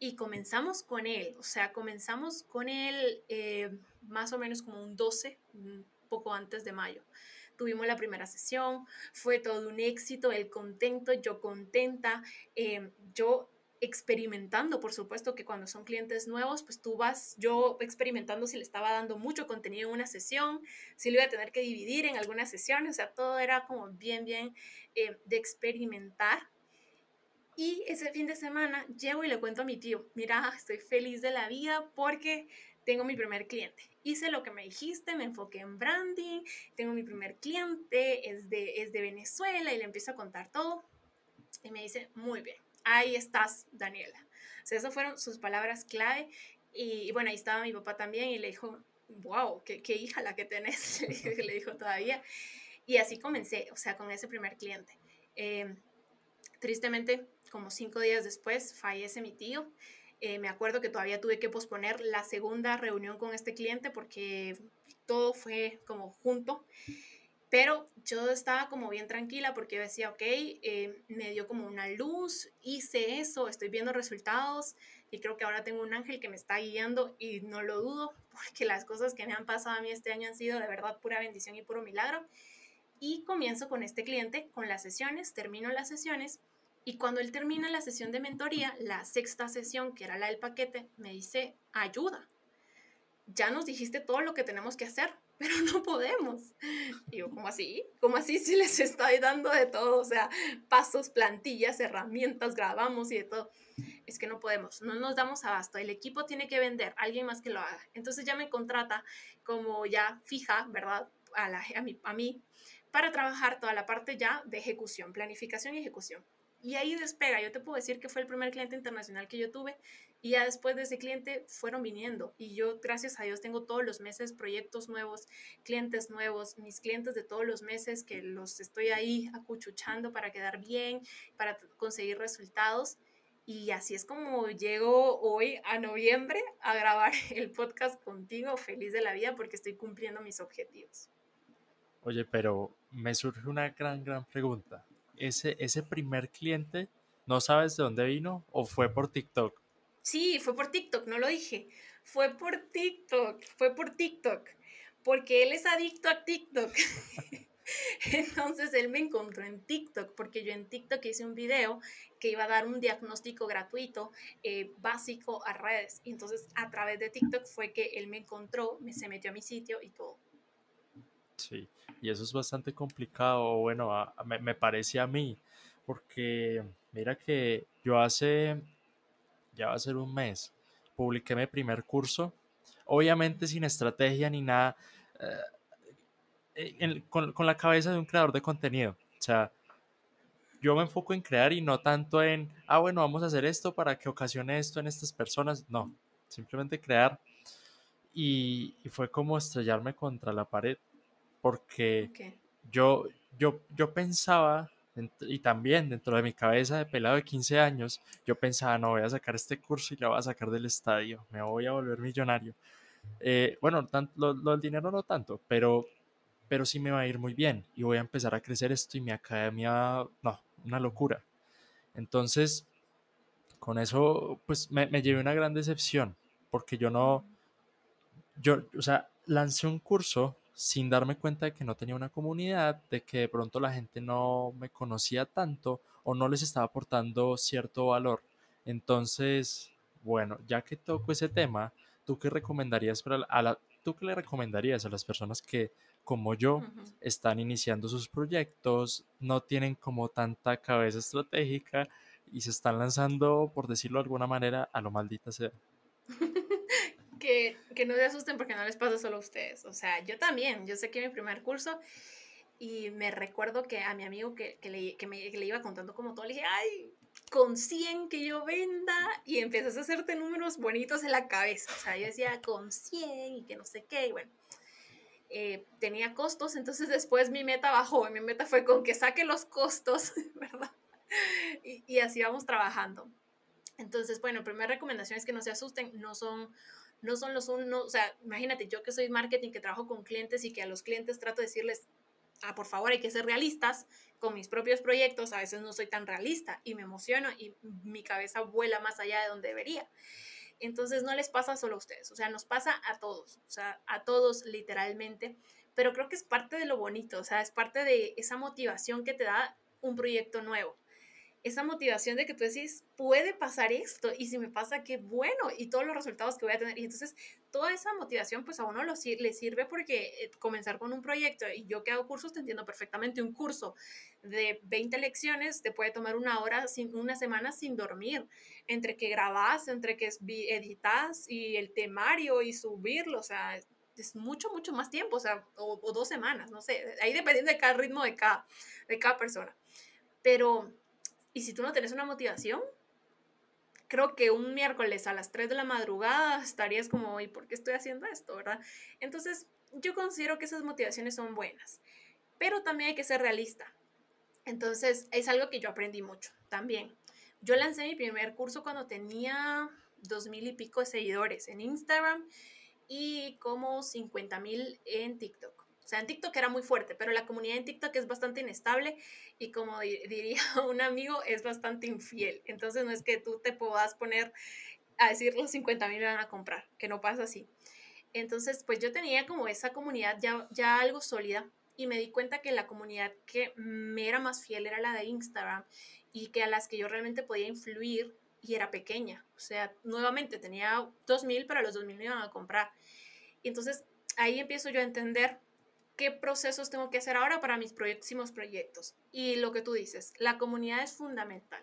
B: Y comenzamos con él, o sea, comenzamos con él eh, más o menos como un 12, un poco antes de mayo tuvimos la primera sesión, fue todo un éxito, él contento, yo contenta, eh, yo experimentando, por supuesto que cuando son clientes nuevos, pues tú vas, yo experimentando si le estaba dando mucho contenido en una sesión, si lo iba a tener que dividir en algunas sesiones, o sea, todo era como bien, bien eh, de experimentar. Y ese fin de semana llego y le cuento a mi tío, mira, estoy feliz de la vida porque tengo mi primer cliente. Hice lo que me dijiste, me enfoqué en branding, tengo mi primer cliente, es de, es de Venezuela y le empiezo a contar todo. Y me dice, muy bien ahí estás, Daniela. O sea, esas fueron sus palabras clave. Y, bueno, ahí estaba mi papá también y le dijo, wow, qué, qué hija la que tenés, le dijo todavía. Y así comencé, o sea, con ese primer cliente. Eh, tristemente, como cinco días después, fallece mi tío. Eh, me acuerdo que todavía tuve que posponer la segunda reunión con este cliente porque todo fue como junto. Pero yo estaba como bien tranquila porque yo decía, ok, eh, me dio como una luz, hice eso, estoy viendo resultados y creo que ahora tengo un ángel que me está guiando y no lo dudo porque las cosas que me han pasado a mí este año han sido de verdad pura bendición y puro milagro. Y comienzo con este cliente, con las sesiones, termino las sesiones y cuando él termina la sesión de mentoría, la sexta sesión, que era la del paquete, me dice, ayuda. Ya nos dijiste todo lo que tenemos que hacer, pero no podemos. Y yo, ¿cómo así? ¿Cómo así si les estoy dando de todo? O sea, pasos, plantillas, herramientas, grabamos y de todo. Es que no podemos, no nos damos abasto. El equipo tiene que vender, alguien más que lo haga. Entonces ya me contrata como ya fija, ¿verdad? A, la, a, mí, a mí, para trabajar toda la parte ya de ejecución, planificación y ejecución. Y ahí despega. Yo te puedo decir que fue el primer cliente internacional que yo tuve y ya después de ese cliente fueron viniendo. Y yo, gracias a Dios, tengo todos los meses proyectos nuevos, clientes nuevos, mis clientes de todos los meses que los estoy ahí acuchuchando para quedar bien, para conseguir resultados. Y así es como llego hoy a noviembre a grabar el podcast contigo, feliz de la vida porque estoy cumpliendo mis objetivos.
A: Oye, pero me surge una gran, gran pregunta ese, ese primer cliente, ¿no sabes de dónde vino o fue por TikTok?
B: Sí, fue por TikTok, no lo dije. Fue por TikTok, fue por TikTok, porque él es adicto a TikTok. Entonces él me encontró en TikTok, porque yo en TikTok hice un video que iba a dar un diagnóstico gratuito eh, básico a redes. Entonces a través de TikTok fue que él me encontró, me se metió a mi sitio y todo.
A: Sí, y eso es bastante complicado, bueno, me, me, parece a mí, porque mira que yo hace, ya va a ser un mes, publiqué mi primer curso, obviamente sin estrategia ni nada, eh, con, con la cabeza de un creador de contenido, o sea, yo me enfoco en crear y no tanto en, ah, bueno, vamos a hacer esto para que ocasione esto en estas personas. No, simplemente crear. Y, y, fue como estrellarme contra la pared porque yo, yo, yo pensaba, y también dentro de mi cabeza de pelado de 15 años, yo pensaba, no, voy a sacar este curso y lo voy a sacar del estadio, me voy a volver millonario. Eh, bueno, lo, lo, el dinero no tanto, pero, pero sí me va a ir muy bien y voy a empezar a crecer esto y mi academia, no, una locura. Entonces, con eso, pues me, me llevé una gran decepción, porque yo no, yo, o sea, lancé un curso sin darme cuenta de que no tenía una comunidad, de que de pronto la gente no me conocía tanto o no les estaba aportando cierto valor. Entonces, bueno, ya que toco ese tema, ¿tú qué recomendarías para a la, tú qué le recomendarías a las personas que como yo están iniciando sus proyectos, no tienen como tanta cabeza estratégica y se están lanzando, por decirlo de alguna manera, a lo maldita sea?
B: que, que, no se asusten porque no les pasa solo a ustedes. O sea, yo también, yo sé que mi primer curso y me recuerdo que a mi amigo que, que, le, que, me, que le iba contando como todo, le dije, ay, con 100 que yo venda y empiezas a hacerte números bonitos en la cabeza. O sea, yo decía con 100 y que no sé qué, y bueno. Eh, tenía costos, entonces después mi meta bajó y mi meta fue con que saque los costos, ¿verdad? Y, y así vamos trabajando. Entonces, bueno, primera recomendación es que no se asusten, no son no son los unos, o sea, imagínate, yo que soy marketing, que trabajo con clientes y que a los clientes trato de decirles, ah, por favor, hay que ser realistas con mis propios proyectos, a veces no soy tan realista y me emociono y mi cabeza vuela más allá de donde debería. Entonces no les pasa solo a ustedes, o sea, nos pasa a todos, o sea, a todos literalmente, pero creo que es parte de lo bonito, o sea, es parte de esa motivación que te da un proyecto nuevo esa motivación de que tú decís, puede pasar esto, y si me pasa, qué bueno, y todos los resultados que voy a tener. Y entonces, toda esa motivación, pues a uno lo, le sirve porque eh, comenzar con un proyecto, y yo que hago cursos, te entiendo perfectamente, un curso de 20 lecciones te puede tomar una hora, sin, una semana sin dormir, entre que grabas, entre que editas, y el temario, y subirlo, o sea, es mucho, mucho más tiempo, o sea, o dos semanas, no sé, ahí dependiendo de cada ritmo de cada, de cada persona. Pero y si tú no tienes una motivación, creo que un miércoles a las 3 de la madrugada estarías como, ¿y por qué estoy haciendo esto? ¿Verdad? Entonces, yo considero que esas motivaciones son buenas, pero también hay que ser realista. Entonces, es algo que yo aprendí mucho también. Yo lancé mi primer curso cuando tenía dos mil y pico de seguidores en Instagram y como 50 mil en TikTok. Sea, en TikTok era muy fuerte, pero la comunidad en TikTok es bastante inestable y como diría un amigo, es bastante infiel. Entonces no es que tú te puedas poner a decir los 50 mil van a comprar, que no pasa así. Entonces, pues yo tenía como esa comunidad ya, ya algo sólida y me di cuenta que la comunidad que me era más fiel era la de Instagram y que a las que yo realmente podía influir y era pequeña. O sea, nuevamente tenía 2.000, pero a los 2.000 me iban a comprar. Y entonces ahí empiezo yo a entender qué procesos tengo que hacer ahora para mis próximos proyectos. Y lo que tú dices, la comunidad es fundamental.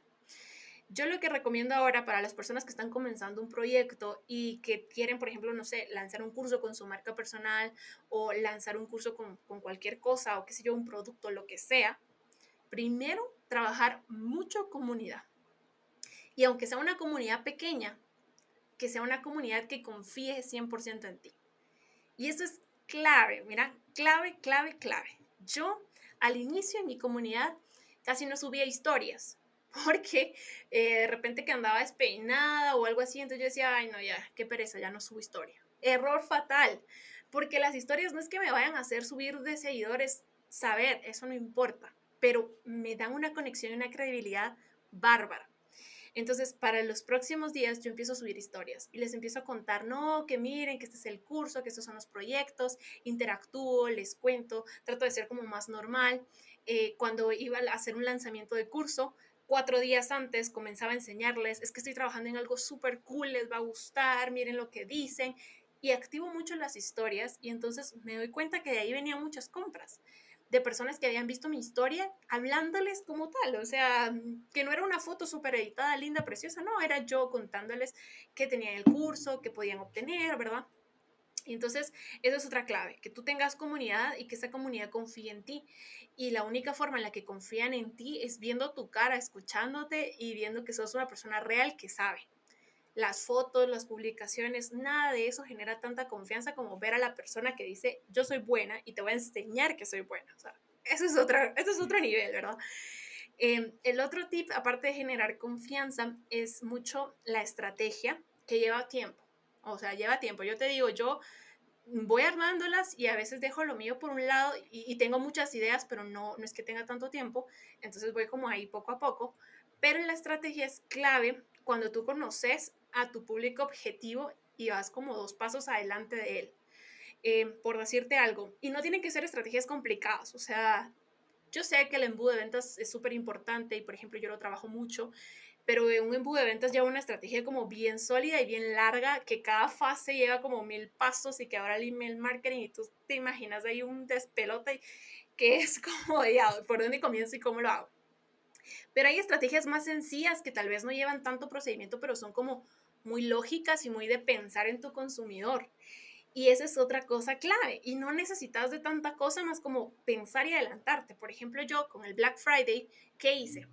B: Yo lo que recomiendo ahora para las personas que están comenzando un proyecto y que quieren, por ejemplo, no sé, lanzar un curso con su marca personal o lanzar un curso con, con cualquier cosa o qué sé yo, un producto, lo que sea, primero trabajar mucho comunidad. Y aunque sea una comunidad pequeña, que sea una comunidad que confíe 100% en ti. Y eso es clave, mira, clave, clave, clave. Yo al inicio en mi comunidad casi no subía historias porque eh, de repente que andaba despeinada o algo así, entonces yo decía, ay no, ya, qué pereza, ya no subo historia. Error fatal, porque las historias no es que me vayan a hacer subir de seguidores, saber, eso no importa, pero me dan una conexión y una credibilidad bárbara. Entonces, para los próximos días yo empiezo a subir historias y les empiezo a contar, no, que miren, que este es el curso, que estos son los proyectos, interactúo, les cuento, trato de ser como más normal. Eh, cuando iba a hacer un lanzamiento de curso, cuatro días antes comenzaba a enseñarles, es que estoy trabajando en algo súper cool, les va a gustar, miren lo que dicen, y activo mucho las historias y entonces me doy cuenta que de ahí venían muchas compras de personas que habían visto mi historia hablándoles como tal, o sea, que no era una foto súper editada, linda, preciosa, no, era yo contándoles qué tenían el curso, qué podían obtener, ¿verdad? Y entonces, eso es otra clave, que tú tengas comunidad y que esa comunidad confíe en ti. Y la única forma en la que confían en ti es viendo tu cara, escuchándote y viendo que sos una persona real que sabe. Las fotos, las publicaciones, nada de eso genera tanta confianza como ver a la persona que dice, yo soy buena y te voy a enseñar que soy buena. O sea, eso es, otra, eso es otro nivel, ¿verdad? Em, el otro tip, aparte de generar confianza, es mucho la estrategia que lleva tiempo. O sea, lleva tiempo. Yo te digo, yo voy armándolas y a veces dejo lo mío por un lado y, tengo muchas ideas, pero no, no es que tenga tanto tiempo, entonces voy como ahí poco a poco. Pero la estrategia es clave cuando tú conoces a tu público objetivo y vas como dos pasos adelante de él. Eh, por decirte algo, y no tienen que ser estrategias complicadas, o sea, yo sé que el embudo de ventas es súper importante y por ejemplo yo lo trabajo mucho pero un embudo de ventas lleva una estrategia como bien sólida y bien larga, que cada fase lleva como mil pasos y que ahora el email marketing y tú te imaginas ahí un despelote que es como, ya, ¿por dónde comienzo y cómo lo hago? Pero hay estrategias más sencillas que tal vez no llevan tanto procedimiento, pero son como muy lógicas y muy de pensar en tu consumidor. Y esa es otra cosa clave. Y no necesitas de tanta cosa más como pensar y adelantarte. Por ejemplo, yo con el Black Friday, ¿qué hice?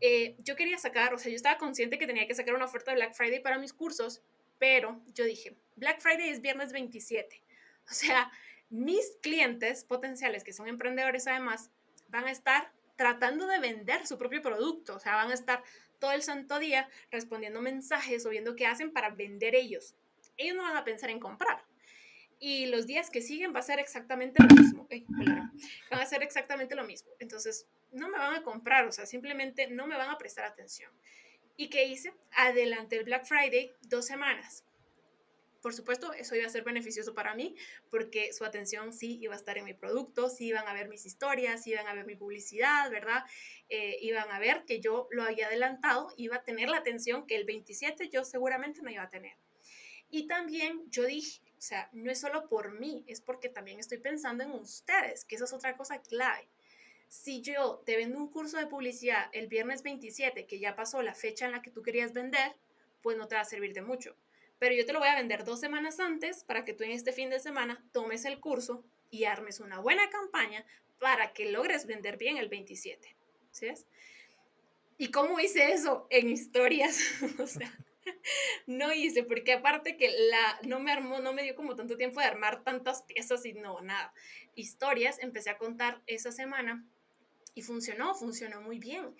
B: Eh, yo quería sacar, o sea, yo estaba consciente que tenía que sacar una oferta de Black Friday para mis cursos, pero yo dije, Black Friday es viernes 27. O sea, mis clientes potenciales, que son emprendedores además, van a estar tratando de vender su propio producto, o sea, van a estar todo el santo día respondiendo mensajes o viendo qué hacen para vender ellos. Ellos no van a pensar en comprar. Y los días que siguen va a ser exactamente lo mismo. van a ser exactamente lo mismo. Entonces, no me van a comprar, o sea, simplemente no me van a prestar atención. ¿Y qué hice? Adelante el Black Friday dos semanas. Por supuesto, eso iba a ser beneficioso para mí porque su atención sí iba a estar en mi producto, sí iban a ver mis historias, sí iban a ver mi publicidad, ¿verdad? Eh, iban a ver que yo lo había adelantado, iba a tener la atención que el 27 yo seguramente no iba a tener. Y también yo dije, o sea, no es solo por mí, es porque también estoy pensando en ustedes, que esa es otra cosa clave si yo te vendo un curso de publicidad el viernes 27, que ya pasó la fecha en la que tú querías vender, pues no te va a servir de mucho. Pero yo te lo voy a vender dos semanas antes para que tú en este fin de semana tomes el curso y armes una buena campaña para que logres vender bien el 27. ¿Sí es? ¿Y cómo hice eso? En historias. o sea, no hice, porque aparte que la, no me armó, no me dio como tanto tiempo de armar tantas piezas y no, nada. Historias empecé a contar esa semana y funcionó, funcionó muy bien.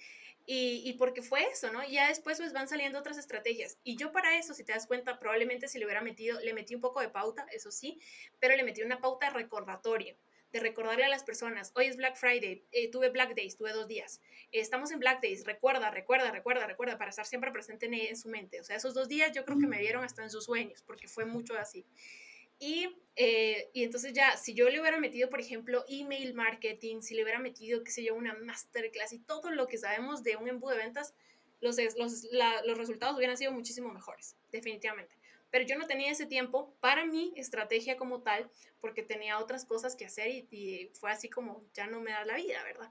B: Y, y, porque fue eso, ¿no? Y ya después pues van saliendo otras estrategias. Y yo para eso, si te das cuenta, probablemente si le hubiera metido, le metí un poco de pauta, eso sí, pero le metí una pauta recordatoria, de recordarle a las personas, hoy es Black Friday, eh, tuve Black Days, tuve dos días, estamos en Black Days, recuerda, recuerda, recuerda, recuerda, para estar siempre presente en, en, su mente. O sea, esos dos días yo creo que me vieron hasta en sus sueños, porque fue mucho así. Y, eh, y entonces ya, si yo le hubiera metido, por ejemplo, email marketing, si le hubiera metido, qué sé yo, una masterclass y todo lo que sabemos de un embudo de ventas, los, los, los resultados hubieran sido muchísimo mejores, definitivamente. Pero yo no tenía ese tiempo para mi estrategia como tal, porque tenía otras cosas que hacer y, y fue así como, ya no me da la vida, ¿verdad?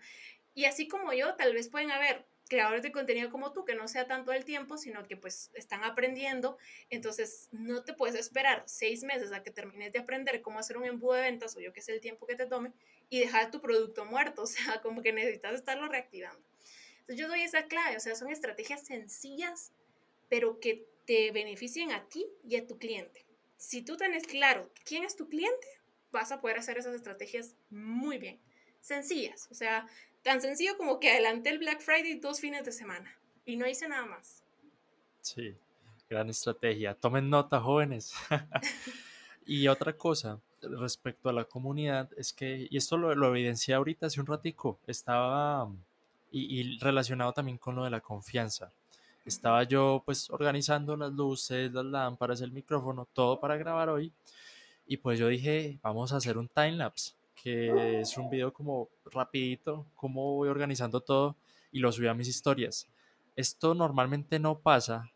B: Y así como yo, tal vez pueden haber creadores de contenido como tú, que no sea tanto el tiempo, sino que pues están aprendiendo, entonces no te puedes esperar seis meses a que termines de aprender cómo hacer un embudo de ventas o yo que sé el tiempo que te tome y dejar tu producto muerto, o sea, como que necesitas estarlo reactivando. Entonces yo doy esa clave, o sea, son estrategias sencillas, pero que te beneficien a ti y a tu cliente. Si tú tienes claro quién es tu cliente, vas a poder hacer esas estrategias muy bien. Sencillas, o sea, tan sencillo como que adelanté el Black Friday dos fines de semana y no hice nada más.
A: Sí, gran estrategia. Tomen nota, jóvenes. y otra cosa respecto a la comunidad es que, y esto lo, lo evidencié ahorita hace un ratico, estaba y, relacionado también con lo de la confianza. Estaba yo pues organizando las luces, las lámparas, el micrófono, todo para grabar hoy. Y pues yo dije, vamos a hacer un time lapse, que es un video como rapidito, cómo voy organizando todo y lo subí a mis historias. Esto normalmente no pasa.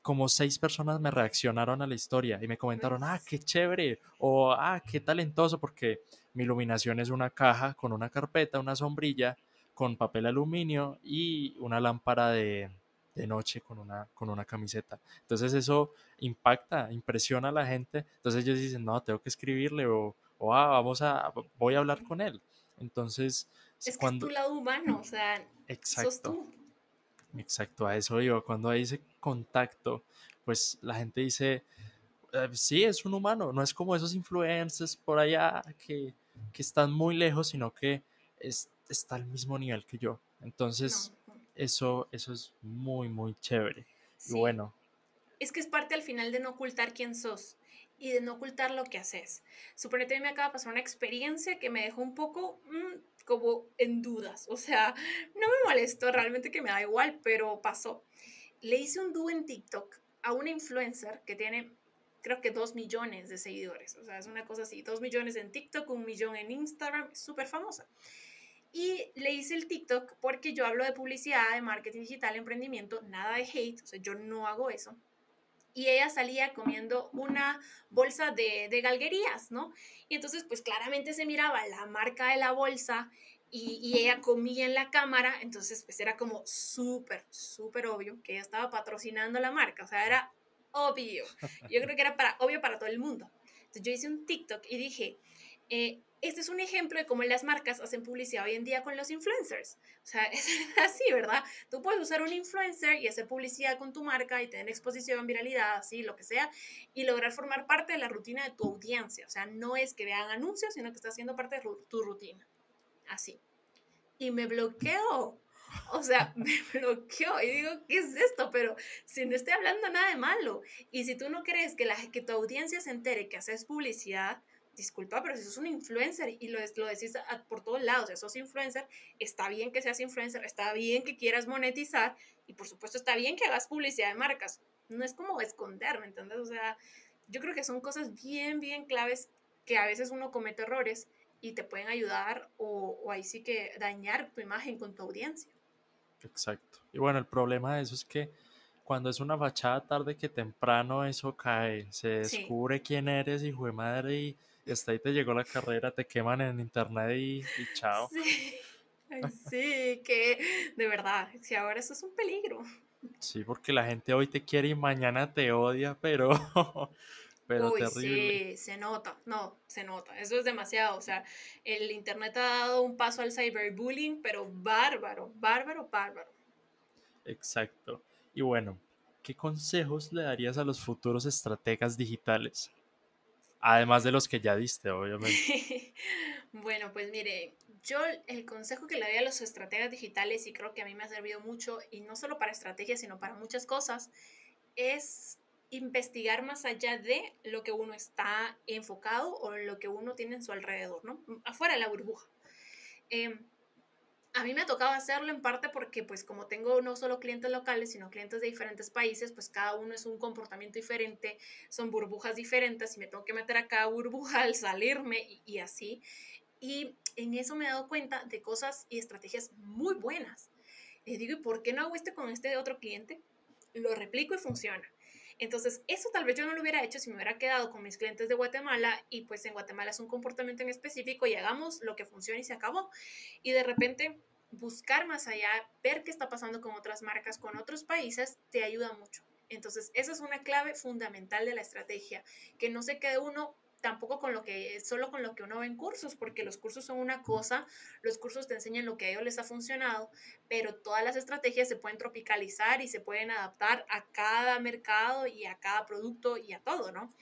A: Como seis personas me reaccionaron a la historia y me comentaron, ah, qué chévere, o ah, qué talentoso, porque mi iluminación es una caja con una carpeta, una sombrilla con papel aluminio y una lámpara de, noche con una, con una camiseta. Entonces eso impacta, impresiona a la gente. Entonces ellos dicen, no, tengo que escribirle o, o ah, vamos a, voy a hablar con él. Entonces...
B: Es cuando... que es tu lado humano, o sea, Exacto. sos tú.
A: Exacto, a eso digo. Cuando hay ese contacto, pues la gente dice, eh, sí, es un humano, no es como esos influencers por allá que, que están muy lejos, sino que es, está al mismo nivel que yo. Entonces, eso, eso es muy, muy chévere. Y bueno.
B: Es que es parte al final de no ocultar quién sos y de no ocultar lo que haces. Suponete que me acaba de pasar una experiencia que me dejó un poco mm, como en dudas. O sea, no me molestó, realmente que me da igual, pero pasó. Le hice un dúo en TikTok a una influencer que tiene creo que dos millones de seguidores. O sea, es una cosa así, dos millones en TikTok, un millón en Instagram, súper famosa. Y le hice el TikTok porque yo hablo de publicidad, de marketing digital, emprendimiento, nada de hate, o sea, yo no hago eso. Y ella salía comiendo una bolsa de, de galguerías, ¿no? Y entonces, pues claramente se miraba la marca de la bolsa y, y, ella comía en la cámara, entonces pues era como súper, súper obvio que ella estaba patrocinando la marca, o sea, era obvio. Yo creo que era para, obvio para todo el mundo. Entonces yo hice un TikTok y dije, eh, este es un ejemplo de cómo las marcas hacen publicidad hoy en día con los influencers. O sea, es así, ¿verdad? Tú puedes usar un influencer y hacer publicidad con tu marca y tener exposición, viralidad, así, lo que sea, y lograr formar parte de la rutina de tu audiencia. O sea, no es que vean anuncios, sino que está haciendo parte de tu rutina. Así. Y me bloqueó. O sea, me bloqueó y digo, ¿qué es esto? Pero si no estoy hablando nada de malo. Y si tú no crees que, la, que tu audiencia se entere que haces publicidad, disculpa, pero si sos un influencer y lo, lo decís por todos lados, si sos influencer, está bien que seas influencer, está bien que quieras monetizar y por supuesto está bien que hagas publicidad de marcas. No es como esconder, ¿me entiendes? O sea, yo creo que son cosas bien, bien claves que a veces uno comete errores y te pueden ayudar o, o ahí sí que dañar tu imagen con tu audiencia.
A: Exacto. Y bueno, el problema de eso es que cuando es una fachada tarde que temprano eso cae, se descubre quién eres, hijo de madre, y hasta ahí te llegó la carrera, te queman en internet y, chao.
B: Sí. sí, que de verdad, si ahora eso es un peligro.
A: Sí, porque la gente hoy te quiere y mañana te odia, pero, pero Uy,
B: Sí, se nota, no, se nota, eso es demasiado, o sea, el internet ha dado un paso al cyberbullying, pero bárbaro, bárbaro, bárbaro.
A: Exacto. Y bueno, ¿qué consejos le darías a los futuros estrategas digitales? Además de los que ya diste, obviamente.
B: bueno, pues mire, yo el consejo que le doy a los estrategas digitales, y creo que a mí me ha servido mucho, y no solo para estrategias, sino para muchas cosas, es investigar más allá de lo que uno está enfocado o lo que uno tiene en su alrededor, ¿no? Afuera de la burbuja. Em, a mí me ha tocado hacerlo en parte porque pues como tengo no solo clientes locales, sino clientes de diferentes países, pues cada uno es un comportamiento diferente, son burbujas diferentes y me tengo que meter a cada burbuja al salirme y, así. Y en eso me he dado cuenta de cosas y estrategias muy buenas. Y digo, ¿y por qué no hago este con este otro cliente? Lo replico y funciona. Entonces, eso tal vez yo no lo hubiera hecho si me hubiera quedado con mis clientes de Guatemala y pues en Guatemala es un comportamiento en específico y hagamos lo que funciona y se acabó. Y de repente buscar más allá, ver qué está pasando con otras marcas, con otros países, te ayuda mucho. Entonces, esa es una clave fundamental de la estrategia, que no se quede uno tampoco con lo que solo con lo que uno ve en cursos, porque los cursos son una cosa, los cursos te enseñan lo que a ellos les ha funcionado, pero todas las estrategias se pueden tropicalizar y se pueden adaptar a cada mercado y a cada producto y a todo, ¿no?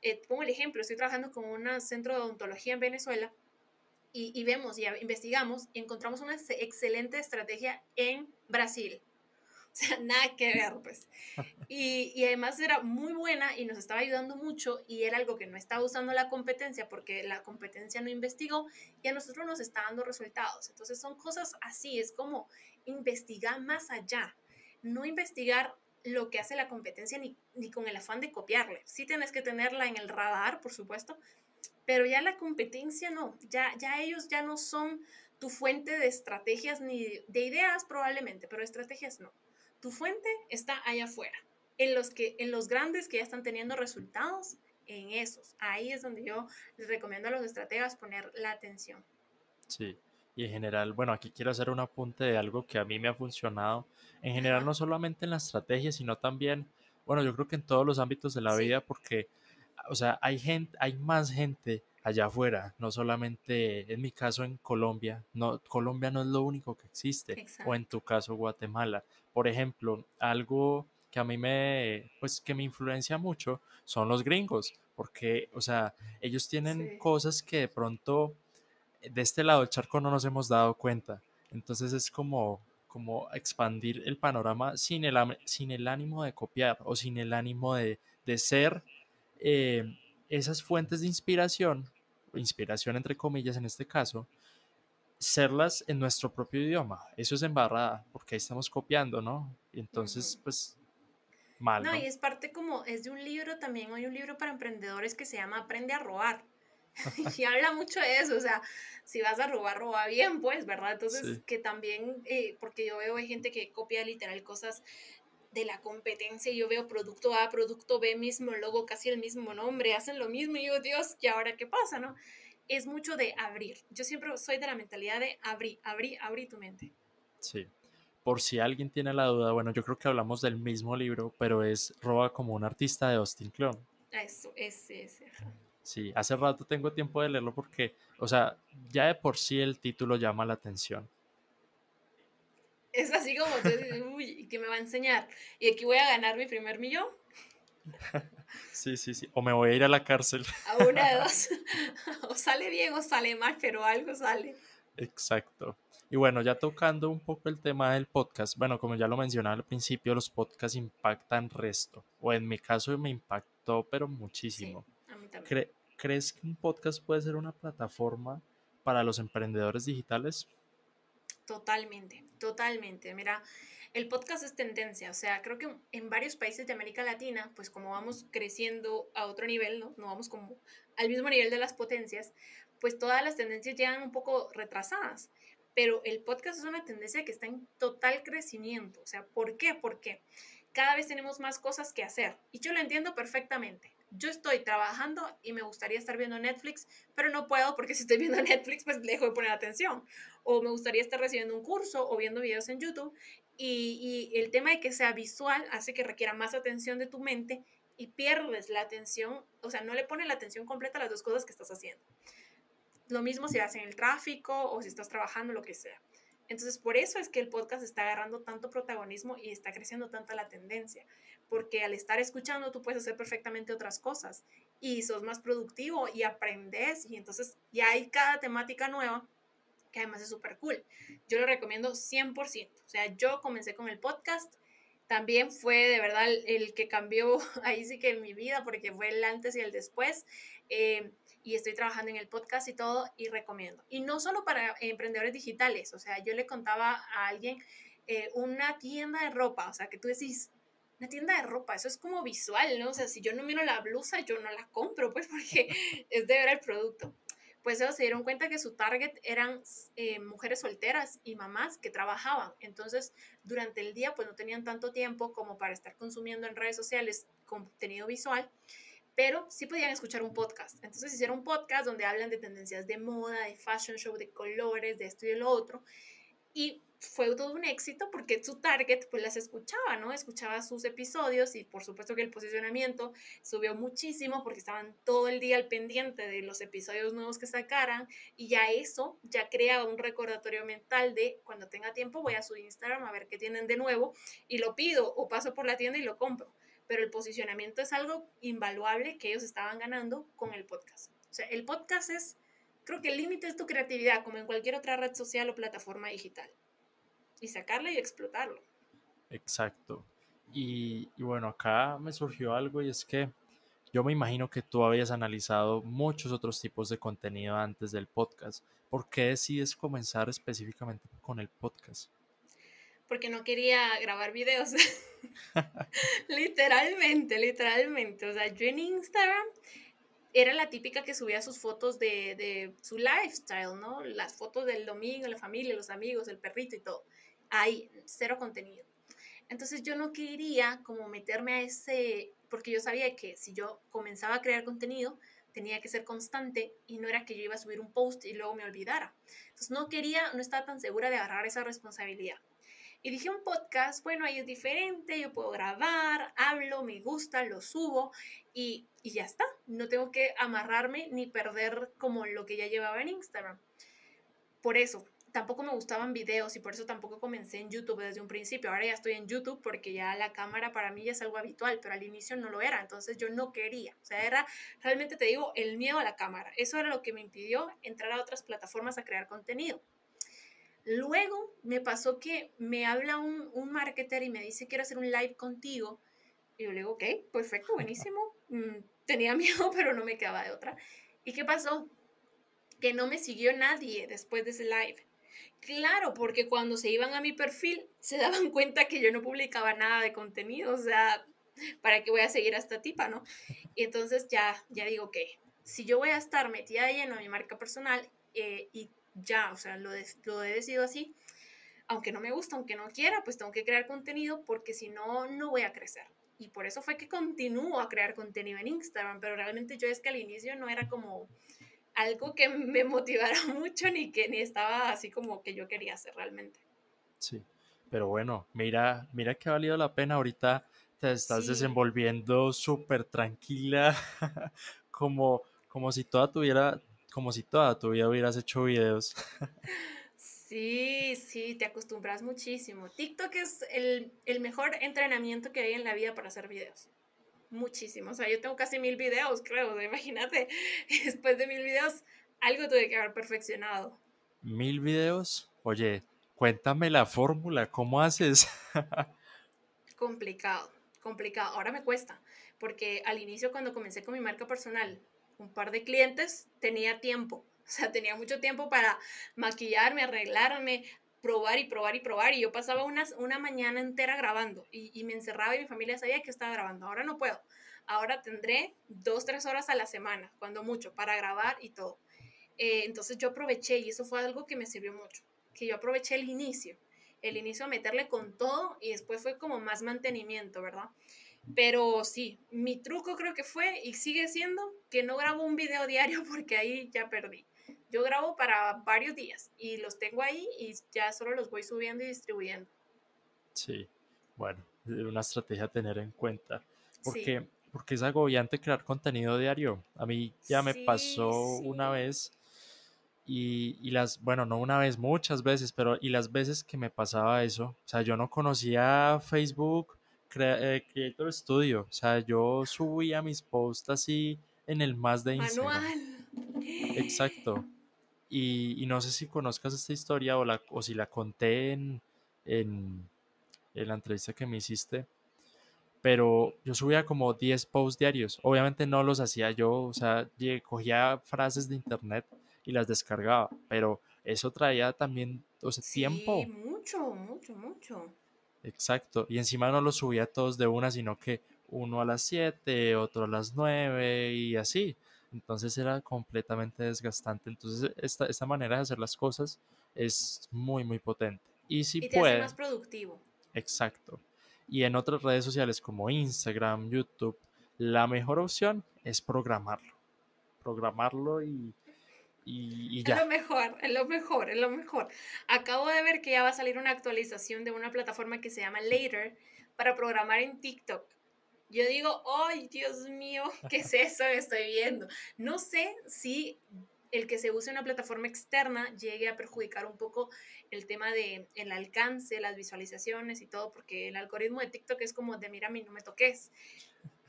B: Eh, pongo el ejemplo, estoy trabajando con un centro de odontología en Venezuela y, y vemos y investigamos y encontramos una excelente estrategia en Brasil o sea, nada que ver, pues. Y, y, además era muy buena y nos estaba ayudando mucho y era algo que no estaba usando la competencia porque la competencia no investigó y a nosotros nos está dando resultados. Entonces son cosas así, es como investigar más allá, no investigar lo que hace la competencia ni, ni con el afán de copiarle. Sí tienes que tenerla en el radar, por supuesto, pero ya la competencia no, ya, ya ellos ya no son tu fuente de estrategias ni de ideas probablemente, pero estrategias no tu fuente está allá afuera, en los, que, en los grandes que ya están teniendo resultados, en esos. Ahí es donde yo les recomiendo a los estrategas poner la atención.
A: Sí, y en general, bueno, aquí quiero hacer un apunte de algo que a mí me ha funcionado. En general, no solamente en la estrategia, sino también, bueno, yo creo que en todos los ámbitos de la vida, porque, o sea, hay gente, hay más gente allá afuera, no solamente en mi caso en Colombia, no, Colombia no es lo único que existe, o en tu caso Guatemala. Por ejemplo, algo que a mí me, pues que me influencia mucho son los gringos, porque, o sea, ellos tienen cosas que de pronto eh, de este lado del charco no nos hemos dado cuenta. Entonces es como, como expandir el panorama sin el, sin el ánimo de copiar o sin el ánimo de, de ser eh, esas fuentes de inspiración, inspiración entre comillas en este caso, serlas en nuestro propio idioma. Eso es embarrada, porque ahí estamos copiando, ¿no? Y entonces, pues, mal.
B: No, y es parte como, es de un libro también, hay un libro para emprendedores que se llama Aprende a robar. y habla mucho de eso, o sea, si vas a robar, roba bien, pues, ¿verdad? Entonces, que también, eh, porque yo veo hay gente que copia literal cosas de la competencia, yo veo producto A, producto B, mismo logo, casi el mismo nombre, hacen lo mismo y digo, Dios, ¿y ahora qué pasa, no? Es mucho de abrir. Yo siempre soy de la mentalidad de abrir, abrir, abrir tu mente.
A: Sí. Por si alguien tiene la duda, bueno, yo creo que hablamos del mismo libro, pero es Roba como un artista de Austin Kleon.
B: Eso, ese, ese.
A: Sí, hace rato tengo tiempo de leerlo porque, o sea, ya de por sí el título llama la atención
B: es así como tú dices, uy, ¿qué me va a enseñar? Y aquí voy a ganar mi primer millón.
A: Sí, sí, sí. O me voy a ir a la cárcel.
B: A una de dos. O sale bien o sale mal, pero algo sale.
A: Exacto. Y bueno, ya tocando un poco el tema del podcast, bueno, como ya lo mencionaba al principio, los podcasts impactan resto. O en mi caso me impactó, pero muchísimo.
B: Sí, a mí también.
A: ¿Crees que un podcast puede ser una plataforma para los emprendedores digitales?
B: Totalmente, totalmente. Mira, el podcast es tendencia, o sea, creo que en varios países de América Latina, pues como vamos creciendo a otro nivel, ¿no? No vamos como al mismo nivel de las potencias, pues todas las tendencias llegan un poco retrasadas. Pero el podcast es una tendencia que está en total crecimiento. O sea, ¿por qué? Porque cada vez tenemos más cosas que hacer. Y yo lo entiendo perfectamente yo estoy trabajando y me gustaría estar viendo Netflix, pero no puedo porque si estoy viendo Netflix, pues dejo de poner atención. O me gustaría estar recibiendo un curso o viendo videos en YouTube. Y, el tema de que sea visual hace que requiera más atención de tu mente y pierdes la atención, o sea, no le pones la atención completa a las dos cosas que estás haciendo. Lo mismo si vas en el tráfico o si estás trabajando, lo que sea. Entonces, por eso es que el podcast está agarrando tanto protagonismo y está creciendo tanta la tendencia, porque al estar escuchando tú puedes hacer perfectamente otras cosas y sos más productivo y aprendes y entonces ya hay cada temática nueva que además es súper cool. Yo lo recomiendo 100%. O sea, yo comencé con el podcast también fue de verdad el, que cambió ahí sí que en mi vida, porque fue el antes y el después. Eh, y estoy trabajando en el podcast y todo, y recomiendo. Y no solo para emprendedores digitales, o sea, yo le contaba a alguien eh, una tienda de ropa, o sea, que tú decís, una tienda de ropa, eso es como visual, ¿no? O sea, si yo no miro la blusa, yo no la compro, pues porque es de ver el producto pues ellos se dieron cuenta que su target eran eh, mujeres solteras y mamás que trabajaban. Entonces, durante el día, pues no tenían tanto tiempo como para estar consumiendo en redes sociales contenido visual, pero sí podían escuchar un podcast. Entonces hicieron un podcast donde hablan de tendencias de moda, de fashion show, de colores, de esto y de lo otro. Y fue todo un éxito porque su target pues las escuchaba, ¿no? Escuchaba sus episodios y por supuesto que el posicionamiento subió muchísimo porque estaban todo el día al pendiente de los episodios nuevos que sacaran y ya eso ya creaba un recordatorio mental de cuando tenga tiempo voy a su Instagram a ver qué tienen de nuevo y lo pido o paso por la tienda y lo compro. Pero el posicionamiento es algo invaluable que ellos estaban ganando con el podcast. O sea, el podcast es, creo que el límite es tu creatividad como en cualquier otra red social o plataforma digital y sacarlo y explotarlo.
A: Exacto. Y, bueno, acá me surgió algo y es que yo me imagino que tú habías analizado muchos otros tipos de contenido antes del podcast. ¿Por qué decides comenzar específicamente con el podcast?
B: Porque no quería grabar videos. literalmente, literalmente. O sea, yo en Instagram era la típica que subía sus fotos de, de, su lifestyle, ¿no? Las fotos del domingo, la familia, los amigos, el perrito y todo hay cero contenido. Entonces yo no quería como meterme a ese, porque yo sabía que si yo comenzaba a crear contenido, tenía que ser constante y no era que yo iba a subir un post y luego me olvidara. Entonces no quería, no estaba tan segura de agarrar esa responsabilidad. Y dije un podcast, bueno, ahí es diferente, yo puedo grabar, hablo, me gusta, lo subo y, y ya está. No tengo que amarrarme ni perder como lo que ya llevaba en Instagram. Por eso, tampoco me gustaban videos y por eso tampoco comencé en YouTube desde un principio. Ahora ya estoy en YouTube porque ya la cámara para mí ya es algo habitual, pero al inicio no lo era, entonces yo no quería. O sea, era realmente te digo el miedo a la cámara. Eso era lo que me impidió entrar a otras plataformas a crear contenido. Luego me pasó que me habla un, un marketer y me dice quiero hacer un live contigo. Y yo le digo, ok, perfecto, buenísimo. Mm, tenía miedo, pero no me quedaba de otra. ¿Y qué pasó? Que no me siguió nadie después de ese live. Claro, porque cuando se iban a mi perfil se daban cuenta que yo no publicaba nada de contenido, o sea, ¿para qué voy a seguir a esta tipa, no? Y entonces ya, ya digo que si yo voy a estar metida de lleno en mi marca personal eh, y ya, o sea, lo, lo he decidido así, aunque no me gusta, aunque no quiera, pues tengo que crear contenido porque si no, no voy a crecer. Y por eso fue que continúo a crear contenido en Instagram, pero realmente yo es que al inicio no era como algo que me motivara mucho ni que ni estaba así como que yo quería hacer realmente.
A: Sí, pero bueno, mira, mira que ha valido la pena ahorita te estás desenvolviendo súper tranquila, como, como si toda tuviera, como si toda tu vida hubieras hecho videos.
B: Sí, sí, te acostumbras muchísimo. TikTok es el, el mejor entrenamiento que hay en la vida para hacer videos muchísimo. O sea, yo tengo casi mil videos, creo. imagínate, después de mil videos, algo tuve que haber perfeccionado.
A: ¿Mil videos? Oye, cuéntame la fórmula, ¿cómo haces?
B: complicado, complicado. Ahora me cuesta, porque al inicio cuando comencé con mi marca personal, un par de clientes, tenía tiempo. O sea, tenía mucho tiempo para maquillarme, arreglarme, probar y probar y probar. Y yo pasaba unas, una mañana entera grabando y, me encerraba y mi familia sabía que estaba grabando. Ahora no puedo. Ahora tendré dos, tres horas a la semana, cuando mucho, para grabar y todo. Eh, entonces yo aproveché y eso fue algo que me sirvió mucho, que yo aproveché el inicio, el inicio a meterle con todo y después fue como más mantenimiento, ¿verdad? Pero sí, mi truco creo que fue y sigue siendo que no grabo un video diario porque ahí ya perdí. Yo grabo para varios días y los tengo ahí y ya solo los voy subiendo y distribuyendo.
A: Sí, bueno, una estrategia a tener en cuenta. Porque, porque es agobiante crear contenido diario. A mí ya me pasó una vez y, y, las, bueno, no una vez, muchas veces, pero y las veces que me pasaba eso, o sea, yo no conocía Facebook eh, Creator Studio, o sea, yo subía mis posts así en el más de Instagram. Manual. Exacto. Y, no sé si conozcas esta historia o, la, o si la conté en, en la entrevista que me hiciste, pero yo subía como 10 posts diarios. Obviamente no los hacía yo, o sea, cogía frases de internet y las descargaba, pero eso traía también, o sea,
B: sí,
A: tiempo.
B: mucho, mucho, mucho.
A: Exacto, y encima no los subía todos de una, sino que uno a las 7, otro a las 9 y así. Entonces era completamente desgastante. Entonces esta, esta manera de hacer las cosas es muy, muy potente. Y si
B: y te
A: puede...
B: hace más productivo.
A: Exacto. Y en otras redes sociales como Instagram, YouTube, la mejor opción es programarlo. Programarlo y, y, y ya.
B: Es lo mejor, es lo mejor, es lo mejor. Acabo de ver que ya va a salir una actualización de una plataforma que se llama Later para programar en TikTok. Yo digo, ¡ay, Dios mío! ¿Qué es eso que estoy viendo? No sé si el que se use una plataforma externa llegue a perjudicar un poco el tema de el alcance, las visualizaciones y todo, porque el algoritmo de TikTok es como de mira a mí no me toques.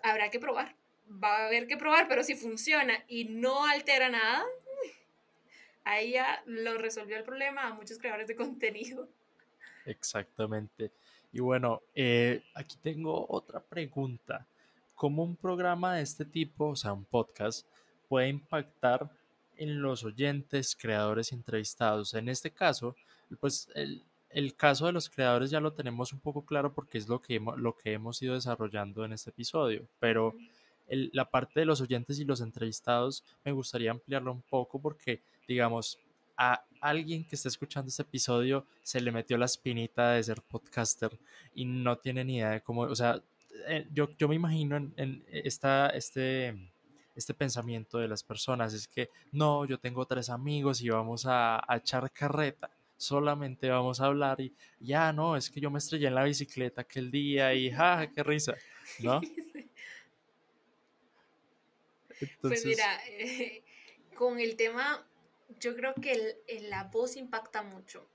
B: Habrá que probar, va a haber que probar, pero si funciona y no altera nada, ahí ya lo resolvió el problema a muchos creadores de contenido.
A: Exactamente. Y bueno, eh, aquí tengo otra pregunta. ¿Cómo un programa de este tipo, o sea, un podcast, puede impactar en los oyentes, creadores entrevistados? En este caso, pues el, el caso de los creadores ya lo tenemos un poco claro porque es lo que hemos, lo que hemos ido desarrollando en este episodio, pero el, la parte de los oyentes y los entrevistados me gustaría ampliarlo un poco porque, digamos, a alguien que está escuchando este episodio se le metió la espinita de ser podcaster y no tiene ni idea de cómo, o sea, eh, yo, yo me imagino en, en esta, este, este pensamiento de las personas, es que no, yo tengo tres amigos y vamos a, a echar carreta solamente vamos a hablar y ya no, es que yo me estrellé en la bicicleta aquel día y ja, qué risa, ¿no?
B: Entonces... Pues mira, eh, con el tema, yo creo que el, la voz impacta mucho.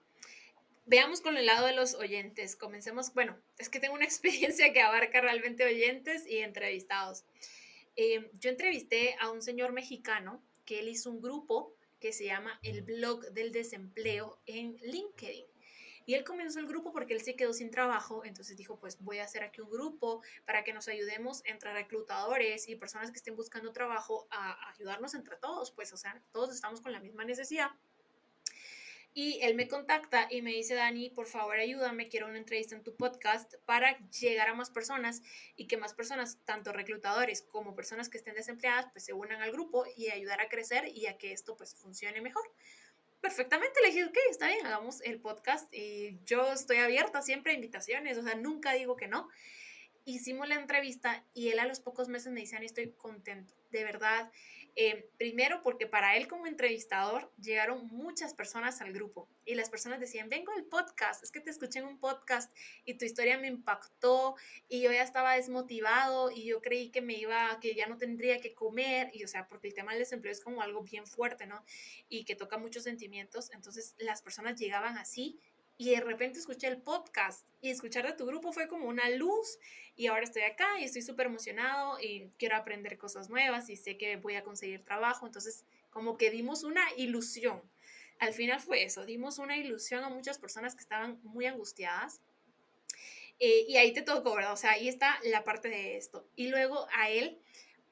B: Veamos con el lado de los oyentes. Comencemos, bueno, es que tengo una experiencia que abarca realmente oyentes y entrevistados. Eh, yo entrevisté a un señor mexicano que él hizo un grupo que se llama El Blog del Desempleo en LinkedIn. Y él comenzó el grupo porque él se quedó sin trabajo, entonces dijo, pues voy a hacer aquí un grupo para que nos ayudemos entre reclutadores y personas que estén buscando trabajo a ayudarnos entre todos, pues o sea, todos estamos con la misma necesidad. Y él me contacta y me dice, Dani, por favor ayúdame, quiero una entrevista en tu podcast para llegar a más personas y que más personas, tanto reclutadores como personas que estén desempleadas, pues se unan al grupo y ayudar a crecer y a que esto pues funcione mejor. Perfectamente, le dije, ok, está bien, hagamos el podcast y yo estoy abierta siempre a invitaciones, o sea, nunca digo que no. Hicimos la entrevista y él a los pocos meses me dice, Dani, estoy contento, de verdad eh, primero porque para él como entrevistador llegaron muchas personas al grupo y las personas decían, vengo al podcast, es que te escuché en un podcast y tu historia me impactó y yo ya estaba desmotivado y yo creí que me iba, que ya no tendría que comer y o sea, porque el tema del desempleo es como algo bien fuerte, ¿no? Y que toca muchos sentimientos, entonces las personas llegaban así y de repente escuché el podcast y escuchar de tu grupo fue como una luz y ahora estoy acá y estoy súper emocionado y quiero aprender cosas nuevas y sé que voy a conseguir trabajo, entonces como que dimos una ilusión. Al final fue eso, dimos una ilusión a muchas personas que estaban muy angustiadas eh, y ahí te tocó, ¿verdad? O sea, ahí está la parte de esto. Y luego a él,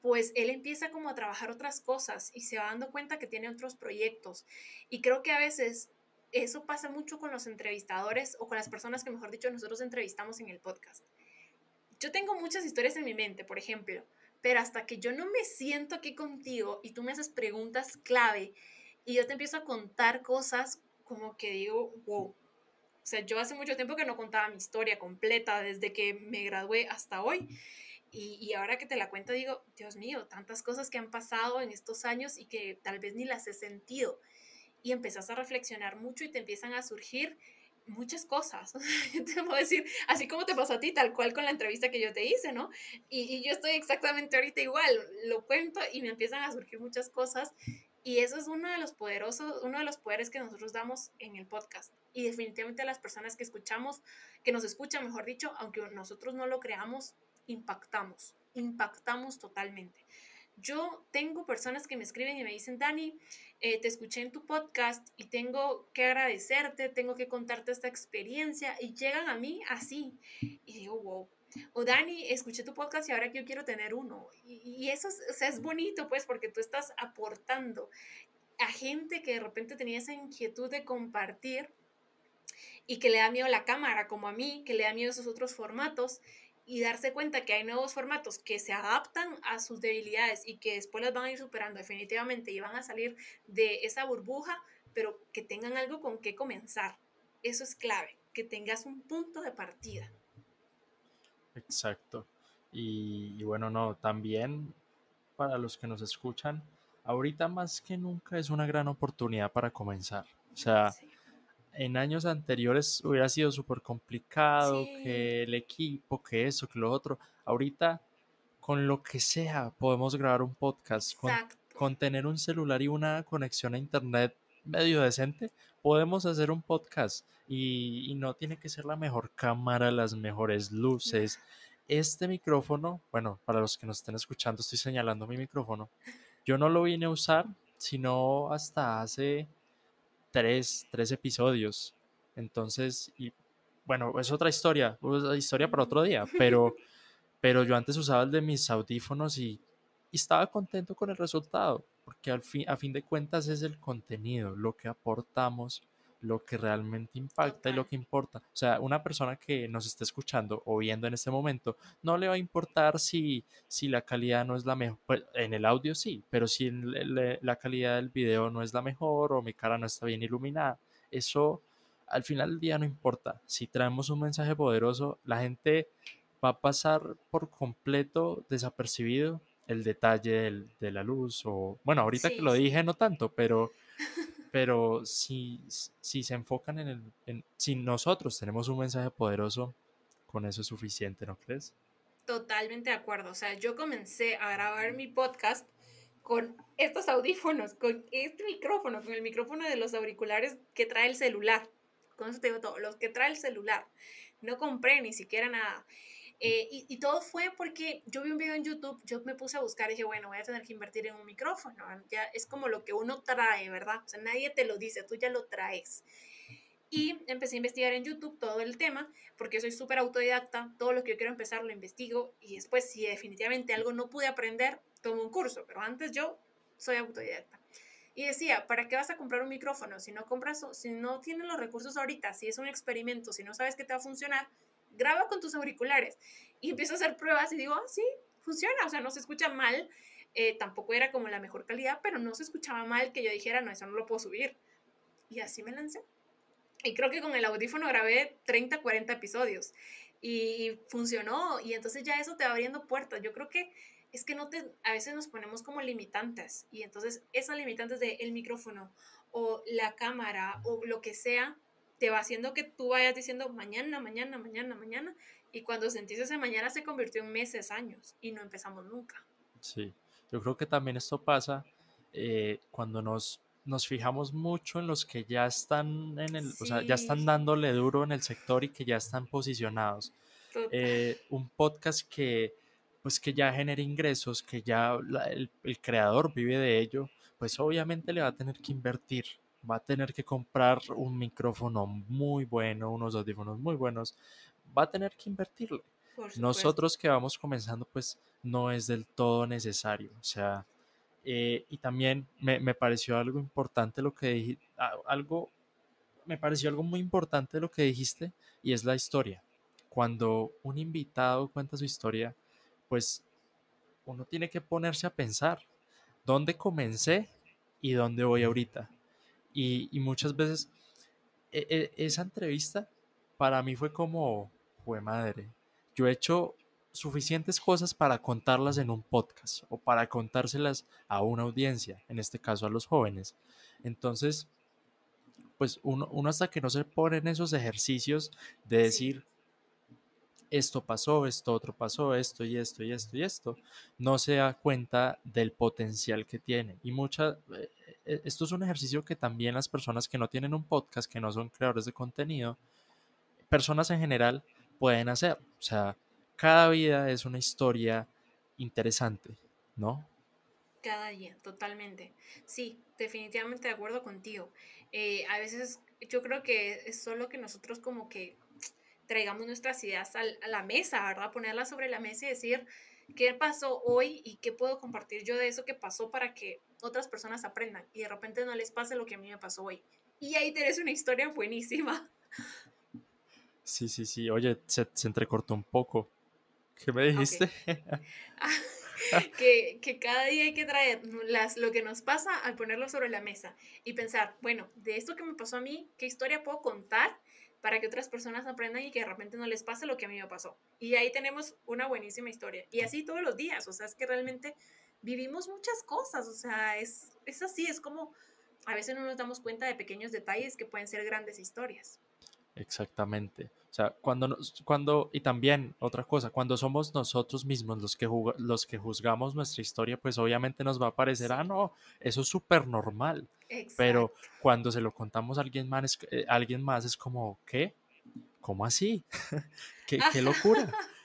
B: pues él empieza como a trabajar otras cosas y se va dando cuenta que tiene otros proyectos. Y creo que a veces eso pasa mucho con los entrevistadores o con las personas que, mejor dicho, nosotros entrevistamos en el podcast. Yo tengo muchas historias en mi mente, por ejemplo, pero hasta que yo no me siento aquí contigo y tú me haces preguntas clave y yo te empiezo a contar cosas como que digo, wow. O sea, yo hace mucho tiempo que no contaba mi historia completa desde que me gradué hasta hoy. Y, y, ahora que te la cuento digo, Dios mío, tantas cosas que han pasado en estos años y que tal vez ni las he sentido y empezás a reflexionar mucho y te empiezan a surgir muchas cosas. te puedo decir, así como te pasó a ti, tal cual con la entrevista que yo te hice, ¿no? Y, yo estoy exactamente ahorita igual, lo cuento y me empiezan a surgir muchas cosas. Y eso es uno de los poderosos, uno de los poderes que nosotros damos en el podcast. Y definitivamente las personas que escuchamos, que nos escuchan, mejor dicho, aunque nosotros no lo creamos, impactamos, impactamos totalmente yo tengo personas que me escriben y me dicen, Dani, eh, te escuché en tu podcast y tengo que agradecerte, tengo que contarte esta experiencia y llegan a mí así. Y digo, wow. O Dani, escuché tu podcast y ahora yo quiero tener uno. Y, eso es, es bonito, pues, porque tú estás aportando a gente que de repente tenía esa inquietud de compartir y que le da miedo la cámara, como a mí, que le da miedo esos otros formatos y darse cuenta que hay nuevos formatos que se adaptan a sus debilidades y que después las van a ir superando definitivamente y van a salir de esa burbuja, pero que tengan algo con qué comenzar. Eso es clave, que tengas un punto de partida.
A: Exacto. Y, bueno, no, también para los que nos escuchan, ahorita más que nunca es una gran oportunidad para comenzar. O sea, en años anteriores hubiera sido súper complicado, que el equipo, que eso, que lo otro. Ahorita, con lo que sea, podemos grabar un podcast. Con, tener un celular y una conexión a internet medio decente, podemos hacer un podcast. Y, no tiene que ser la mejor cámara, las mejores luces. Este micrófono, bueno, para los que nos estén escuchando, estoy señalando mi micrófono. Yo no lo vine a usar, sino hasta hace tres, tres episodios. Entonces, y bueno, es otra historia, otra historia para otro día, pero, pero yo antes usaba el de mis audífonos y, y estaba contento con el resultado, porque al fin, a fin de cuentas es el contenido, lo que aportamos lo que realmente impacta y lo que importa. O sea, una persona que nos esté escuchando o viendo en este momento, no le va a importar si, si la calidad no es la mejor. Pues, en el audio sí, pero si la calidad del video no es la mejor o mi cara no está bien iluminada, eso al final del día no importa. Si traemos un mensaje poderoso, la gente va a pasar por completo desapercibido el detalle de la luz o bueno ahorita que lo dije no tanto pero pero si, si se enfocan en el... En, si nosotros tenemos un mensaje poderoso, con eso es suficiente, ¿no crees?
B: Totalmente de acuerdo. O sea, yo comencé a grabar mi podcast con estos audífonos, con este micrófono, con el micrófono de los auriculares que trae el celular. Con eso te digo todo, los que trae el celular. No compré ni siquiera nada. Eh, y, todo fue porque yo vi un video en YouTube, yo me puse a buscar y dije, bueno, voy a tener que invertir en un micrófono. Ya es como lo que uno trae, ¿verdad? O sea, nadie te lo dice, tú ya lo traes. Y empecé a investigar en YouTube todo el tema, porque soy súper autodidacta, todo lo que yo quiero empezar lo investigo y después si definitivamente algo no pude aprender, tomo un curso, pero antes yo soy autodidacta. Y decía, ¿para qué vas a comprar un micrófono si no compras, si no tienes los recursos ahorita, si es un experimento, si no sabes que te va a funcionar? Graba con tus auriculares. Y empiezo a hacer pruebas y digo, ah, sí, funciona, o sea, no se escucha mal. Eh, tampoco era como la mejor calidad, pero no se escuchaba mal que yo dijera, no, eso no lo puedo subir. Y así me lancé. Y creo que con el audífono grabé 30, 40 episodios. Y funcionó. Y entonces ya eso te va abriendo puertas. Yo creo que es que no te, a veces nos ponemos como limitantes. Y entonces esas limitantes de el micrófono o la cámara o lo que sea, te va haciendo que tú vayas diciendo mañana, mañana, mañana, mañana, y cuando sentís ese mañana se convirtió en meses, años, y no empezamos nunca.
A: Sí, yo creo que también esto pasa eh, cuando nos, nos fijamos mucho en los que ya están en el, o sea, ya están dándole duro en el sector y que ya están posicionados. Eh, un podcast que pues que ya genera ingresos, que ya el, el, creador vive de ello, pues obviamente le va a tener que invertir va a tener que comprar un micrófono muy bueno, unos audífonos muy buenos, va a tener que invertirle. Nosotros que vamos comenzando, pues no es del todo necesario. O sea, eh, y también me, me, pareció algo importante lo que dijiste, algo, me pareció algo muy importante lo que dijiste y es la historia. Cuando un invitado cuenta su historia, pues uno tiene que ponerse a pensar dónde comencé y dónde voy ahorita. Y, muchas veces e, e, esa entrevista para mí fue como, fue madre, yo he hecho suficientes cosas para contarlas en un podcast o para contárselas a una audiencia, en este caso a los jóvenes. Entonces, pues uno, hasta que no se pone en esos ejercicios de decir, esto pasó, esto otro pasó, esto y esto y esto y esto, no se da cuenta del potencial que tiene. Y muchas, eh, esto es un ejercicio que también las personas que no tienen un podcast, que no son creadores de contenido, personas en general pueden hacer. O sea, cada vida es una historia interesante, ¿no?
B: Cada día, totalmente. Sí, definitivamente de acuerdo contigo. Eh, a veces yo creo que es solo que nosotros como que traigamos nuestras ideas a la mesa, ¿verdad? Ponerlas sobre la mesa y decir qué pasó hoy y qué puedo compartir yo de eso que pasó para que otras personas aprendan y de repente no les pase lo que a mí me pasó hoy. Y ahí tenés una historia buenísima.
A: Sí, sí, sí. Oye, se, entrecortó un poco. ¿Qué me dijiste?
B: que, que, cada día hay que traer las, lo que nos pasa al ponerlo sobre la mesa y pensar, bueno, de esto que me pasó a mí, ¿qué historia puedo contar para que otras personas aprendan y que de repente no les pase lo que a mí me pasó? Y ahí tenemos una buenísima historia. Y así todos los días, o sea, es que realmente vivimos muchas cosas, o sea, es, es así, es como a veces no nos damos cuenta de pequeños detalles que pueden ser grandes historias.
A: Exactamente. O sea, cuando, cuando, y también otra cosa, cuando somos nosotros mismos los que, los que juzgamos nuestra historia, pues obviamente nos va a parecer, ah, no, eso es súper normal. Pero cuando se lo contamos a alguien más, eh, alguien más es como, ¿qué? ¿Cómo así? ¿Qué, ¿Qué, locura?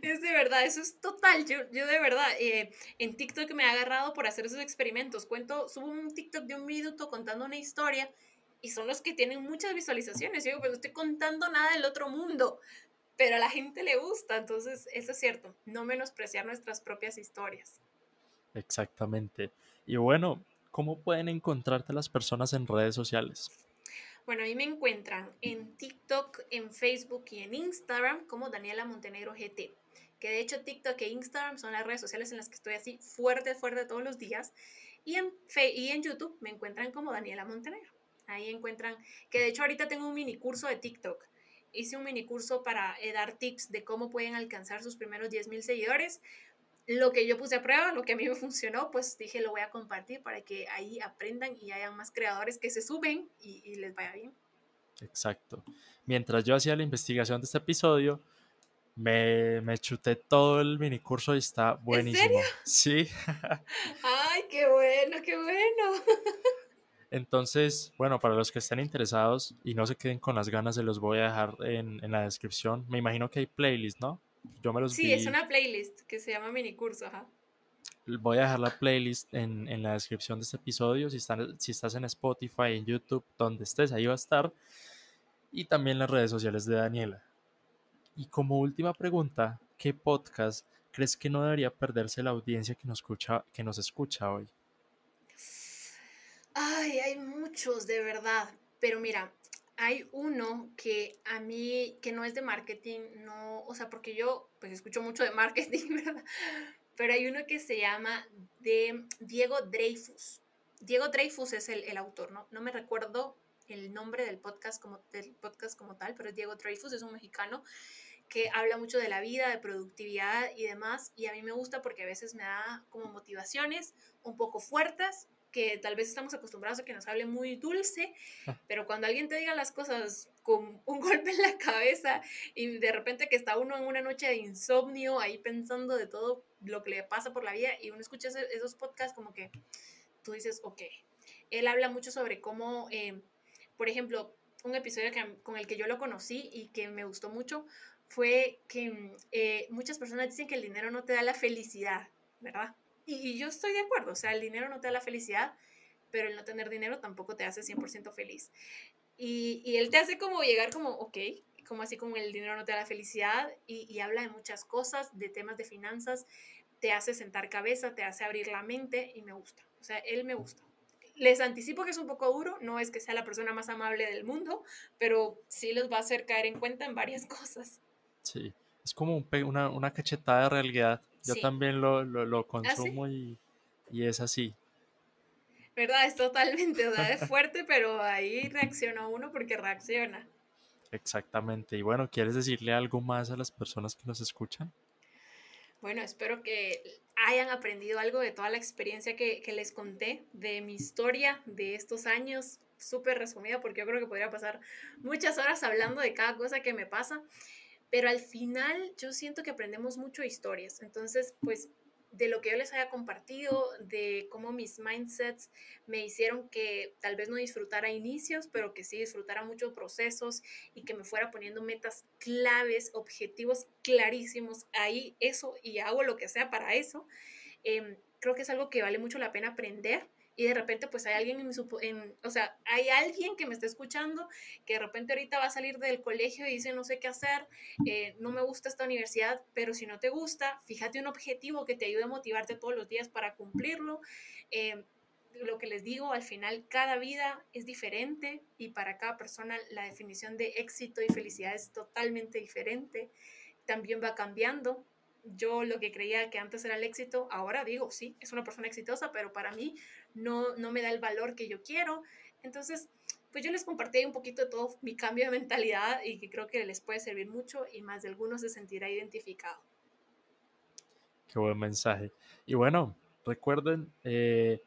B: Es de verdad, eso es total. Yo, yo de verdad, eh, en TikTok me he agarrado por hacer esos experimentos. Cuento, subo un TikTok de un minuto contando una historia y son los que tienen muchas visualizaciones. Yo digo, pues no estoy contando nada del otro mundo, pero a la gente le gusta. Entonces, eso es cierto, no menospreciar nuestras propias historias.
A: Exactamente. Y bueno, ¿cómo pueden encontrarte las personas en redes sociales?
B: Bueno, ahí me encuentran en TikTok, en Facebook y en Instagram como Daniela Montenegro GT. Que de hecho TikTok e Instagram son las redes sociales en las que estoy así fuerte, fuerte todos los días. Y en, y en YouTube me encuentran como Daniela Montenegro. Ahí encuentran, que de hecho ahorita tengo un mini curso de TikTok. Hice un mini curso para eh, dar tips de cómo pueden alcanzar sus primeros 10 mil seguidores lo que yo puse a prueba, lo que a mí me funcionó, pues dije lo voy a compartir para que ahí aprendan y hayan más creadores que se suben y, les vaya bien.
A: Exacto. Mientras yo hacía la investigación de este episodio, me, me chuté todo el mini curso y está buenísimo. ¿En serio? Sí.
B: Ay, qué bueno, qué bueno.
A: Entonces, bueno, para los que estén interesados y no se queden con las ganas, se los voy a dejar en, en la descripción. Me imagino que hay playlist, ¿no?
B: Yo me los Sí, es una playlist que se llama mini curso, ajá.
A: Voy a dejar la playlist en, en la descripción de este episodio. Si, están, si estás en Spotify, en YouTube, donde estés, ahí va a estar. Y también las redes sociales de Daniela. Y como última pregunta, ¿qué podcast crees que no debería perderse la audiencia que nos escucha, que nos escucha hoy?
B: Ay, hay muchos, de verdad. Pero mira, hay uno que a mí, que no es de marketing, no, o sea, porque yo pues escucho mucho de marketing, ¿verdad? Pero hay uno que se llama de Diego Dreyfus. Diego Dreyfus es el, el autor, ¿no? No me recuerdo el nombre del podcast como, del podcast como tal, pero es Diego Dreyfus, es un mexicano que habla mucho de la vida, de productividad y demás, y a mí me gusta porque a veces me da como motivaciones un poco fuertes, que tal vez estamos acostumbrados a que nos hable muy dulce, ah. pero cuando alguien te diga las cosas con un golpe en la cabeza y de repente que está uno en una noche de insomnio ahí pensando de todo lo que le pasa por la vida y uno escucha esos podcasts como que tú dices, ok, él habla mucho sobre cómo, eh, por ejemplo, un episodio con el que yo lo conocí y que me gustó mucho fue que eh, muchas personas dicen que el dinero no te da la felicidad, ¿verdad? Y, yo estoy de acuerdo, o sea, el dinero no te da la felicidad, pero el no tener dinero tampoco te hace 100% feliz. Y, y, él te hace como llegar como, ok, como así como el dinero no te da la felicidad y, y, habla de muchas cosas, de temas de finanzas, te hace sentar cabeza, te hace abrir la mente y me gusta, o sea, él me gusta. Les anticipo que es un poco duro, no es que sea la persona más amable del mundo, pero sí les va a hacer caer en cuenta en varias cosas.
A: Sí, es como una, una cachetada de realidad yo también lo, lo, ¿Ah, consumo y, y, es así.
B: ¿Verdad? Es totalmente, o sea, es fuerte, pero ahí reacciona uno porque reacciona.
A: Exactamente. Y bueno, ¿quieres decirle algo más a las personas que nos escuchan?
B: Bueno, espero que hayan aprendido algo de toda la experiencia que, que les conté, de mi historia de estos años, súper resumida, porque yo creo que podría pasar muchas horas hablando de cada cosa que me pasa pero al final yo siento que aprendemos mucho historias. Entonces, pues de lo que yo les haya compartido, de cómo mis mindsets me hicieron que tal vez no disfrutara inicios, pero que sí disfrutara muchos procesos y que me fuera poniendo metas claves, objetivos clarísimos ahí, eso, y hago lo que sea para eso. Em, creo que es algo que vale mucho la pena aprender y de repente pues hay alguien en, o sea, hay alguien que me está escuchando que de repente ahorita va a salir del colegio y dice no sé qué hacer, eh, no me gusta esta universidad, pero si no te gusta, fíjate un objetivo que te ayude a motivarte todos los días para cumplirlo. Eh, lo que les digo, al final cada vida es diferente y para cada persona la definición de éxito y felicidad es totalmente diferente. También va cambiando yo lo que creía que antes era el éxito, ahora digo, sí, es una persona exitosa, pero para mí no, no me da el valor que yo quiero. Entonces, pues yo les compartí un poquito de todo mi cambio de mentalidad y que creo que les puede servir mucho y más de algunos se sentirá identificado.
A: Qué buen mensaje. Y bueno, recuerden, eh,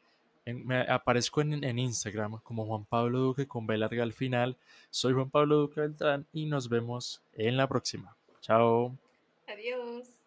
A: me aparezco en, en, Instagram como Juan Pablo Duque con B larga al final. Soy Juan Pablo Duque Beltrán y nos vemos en la próxima. Chao.
B: Adiós.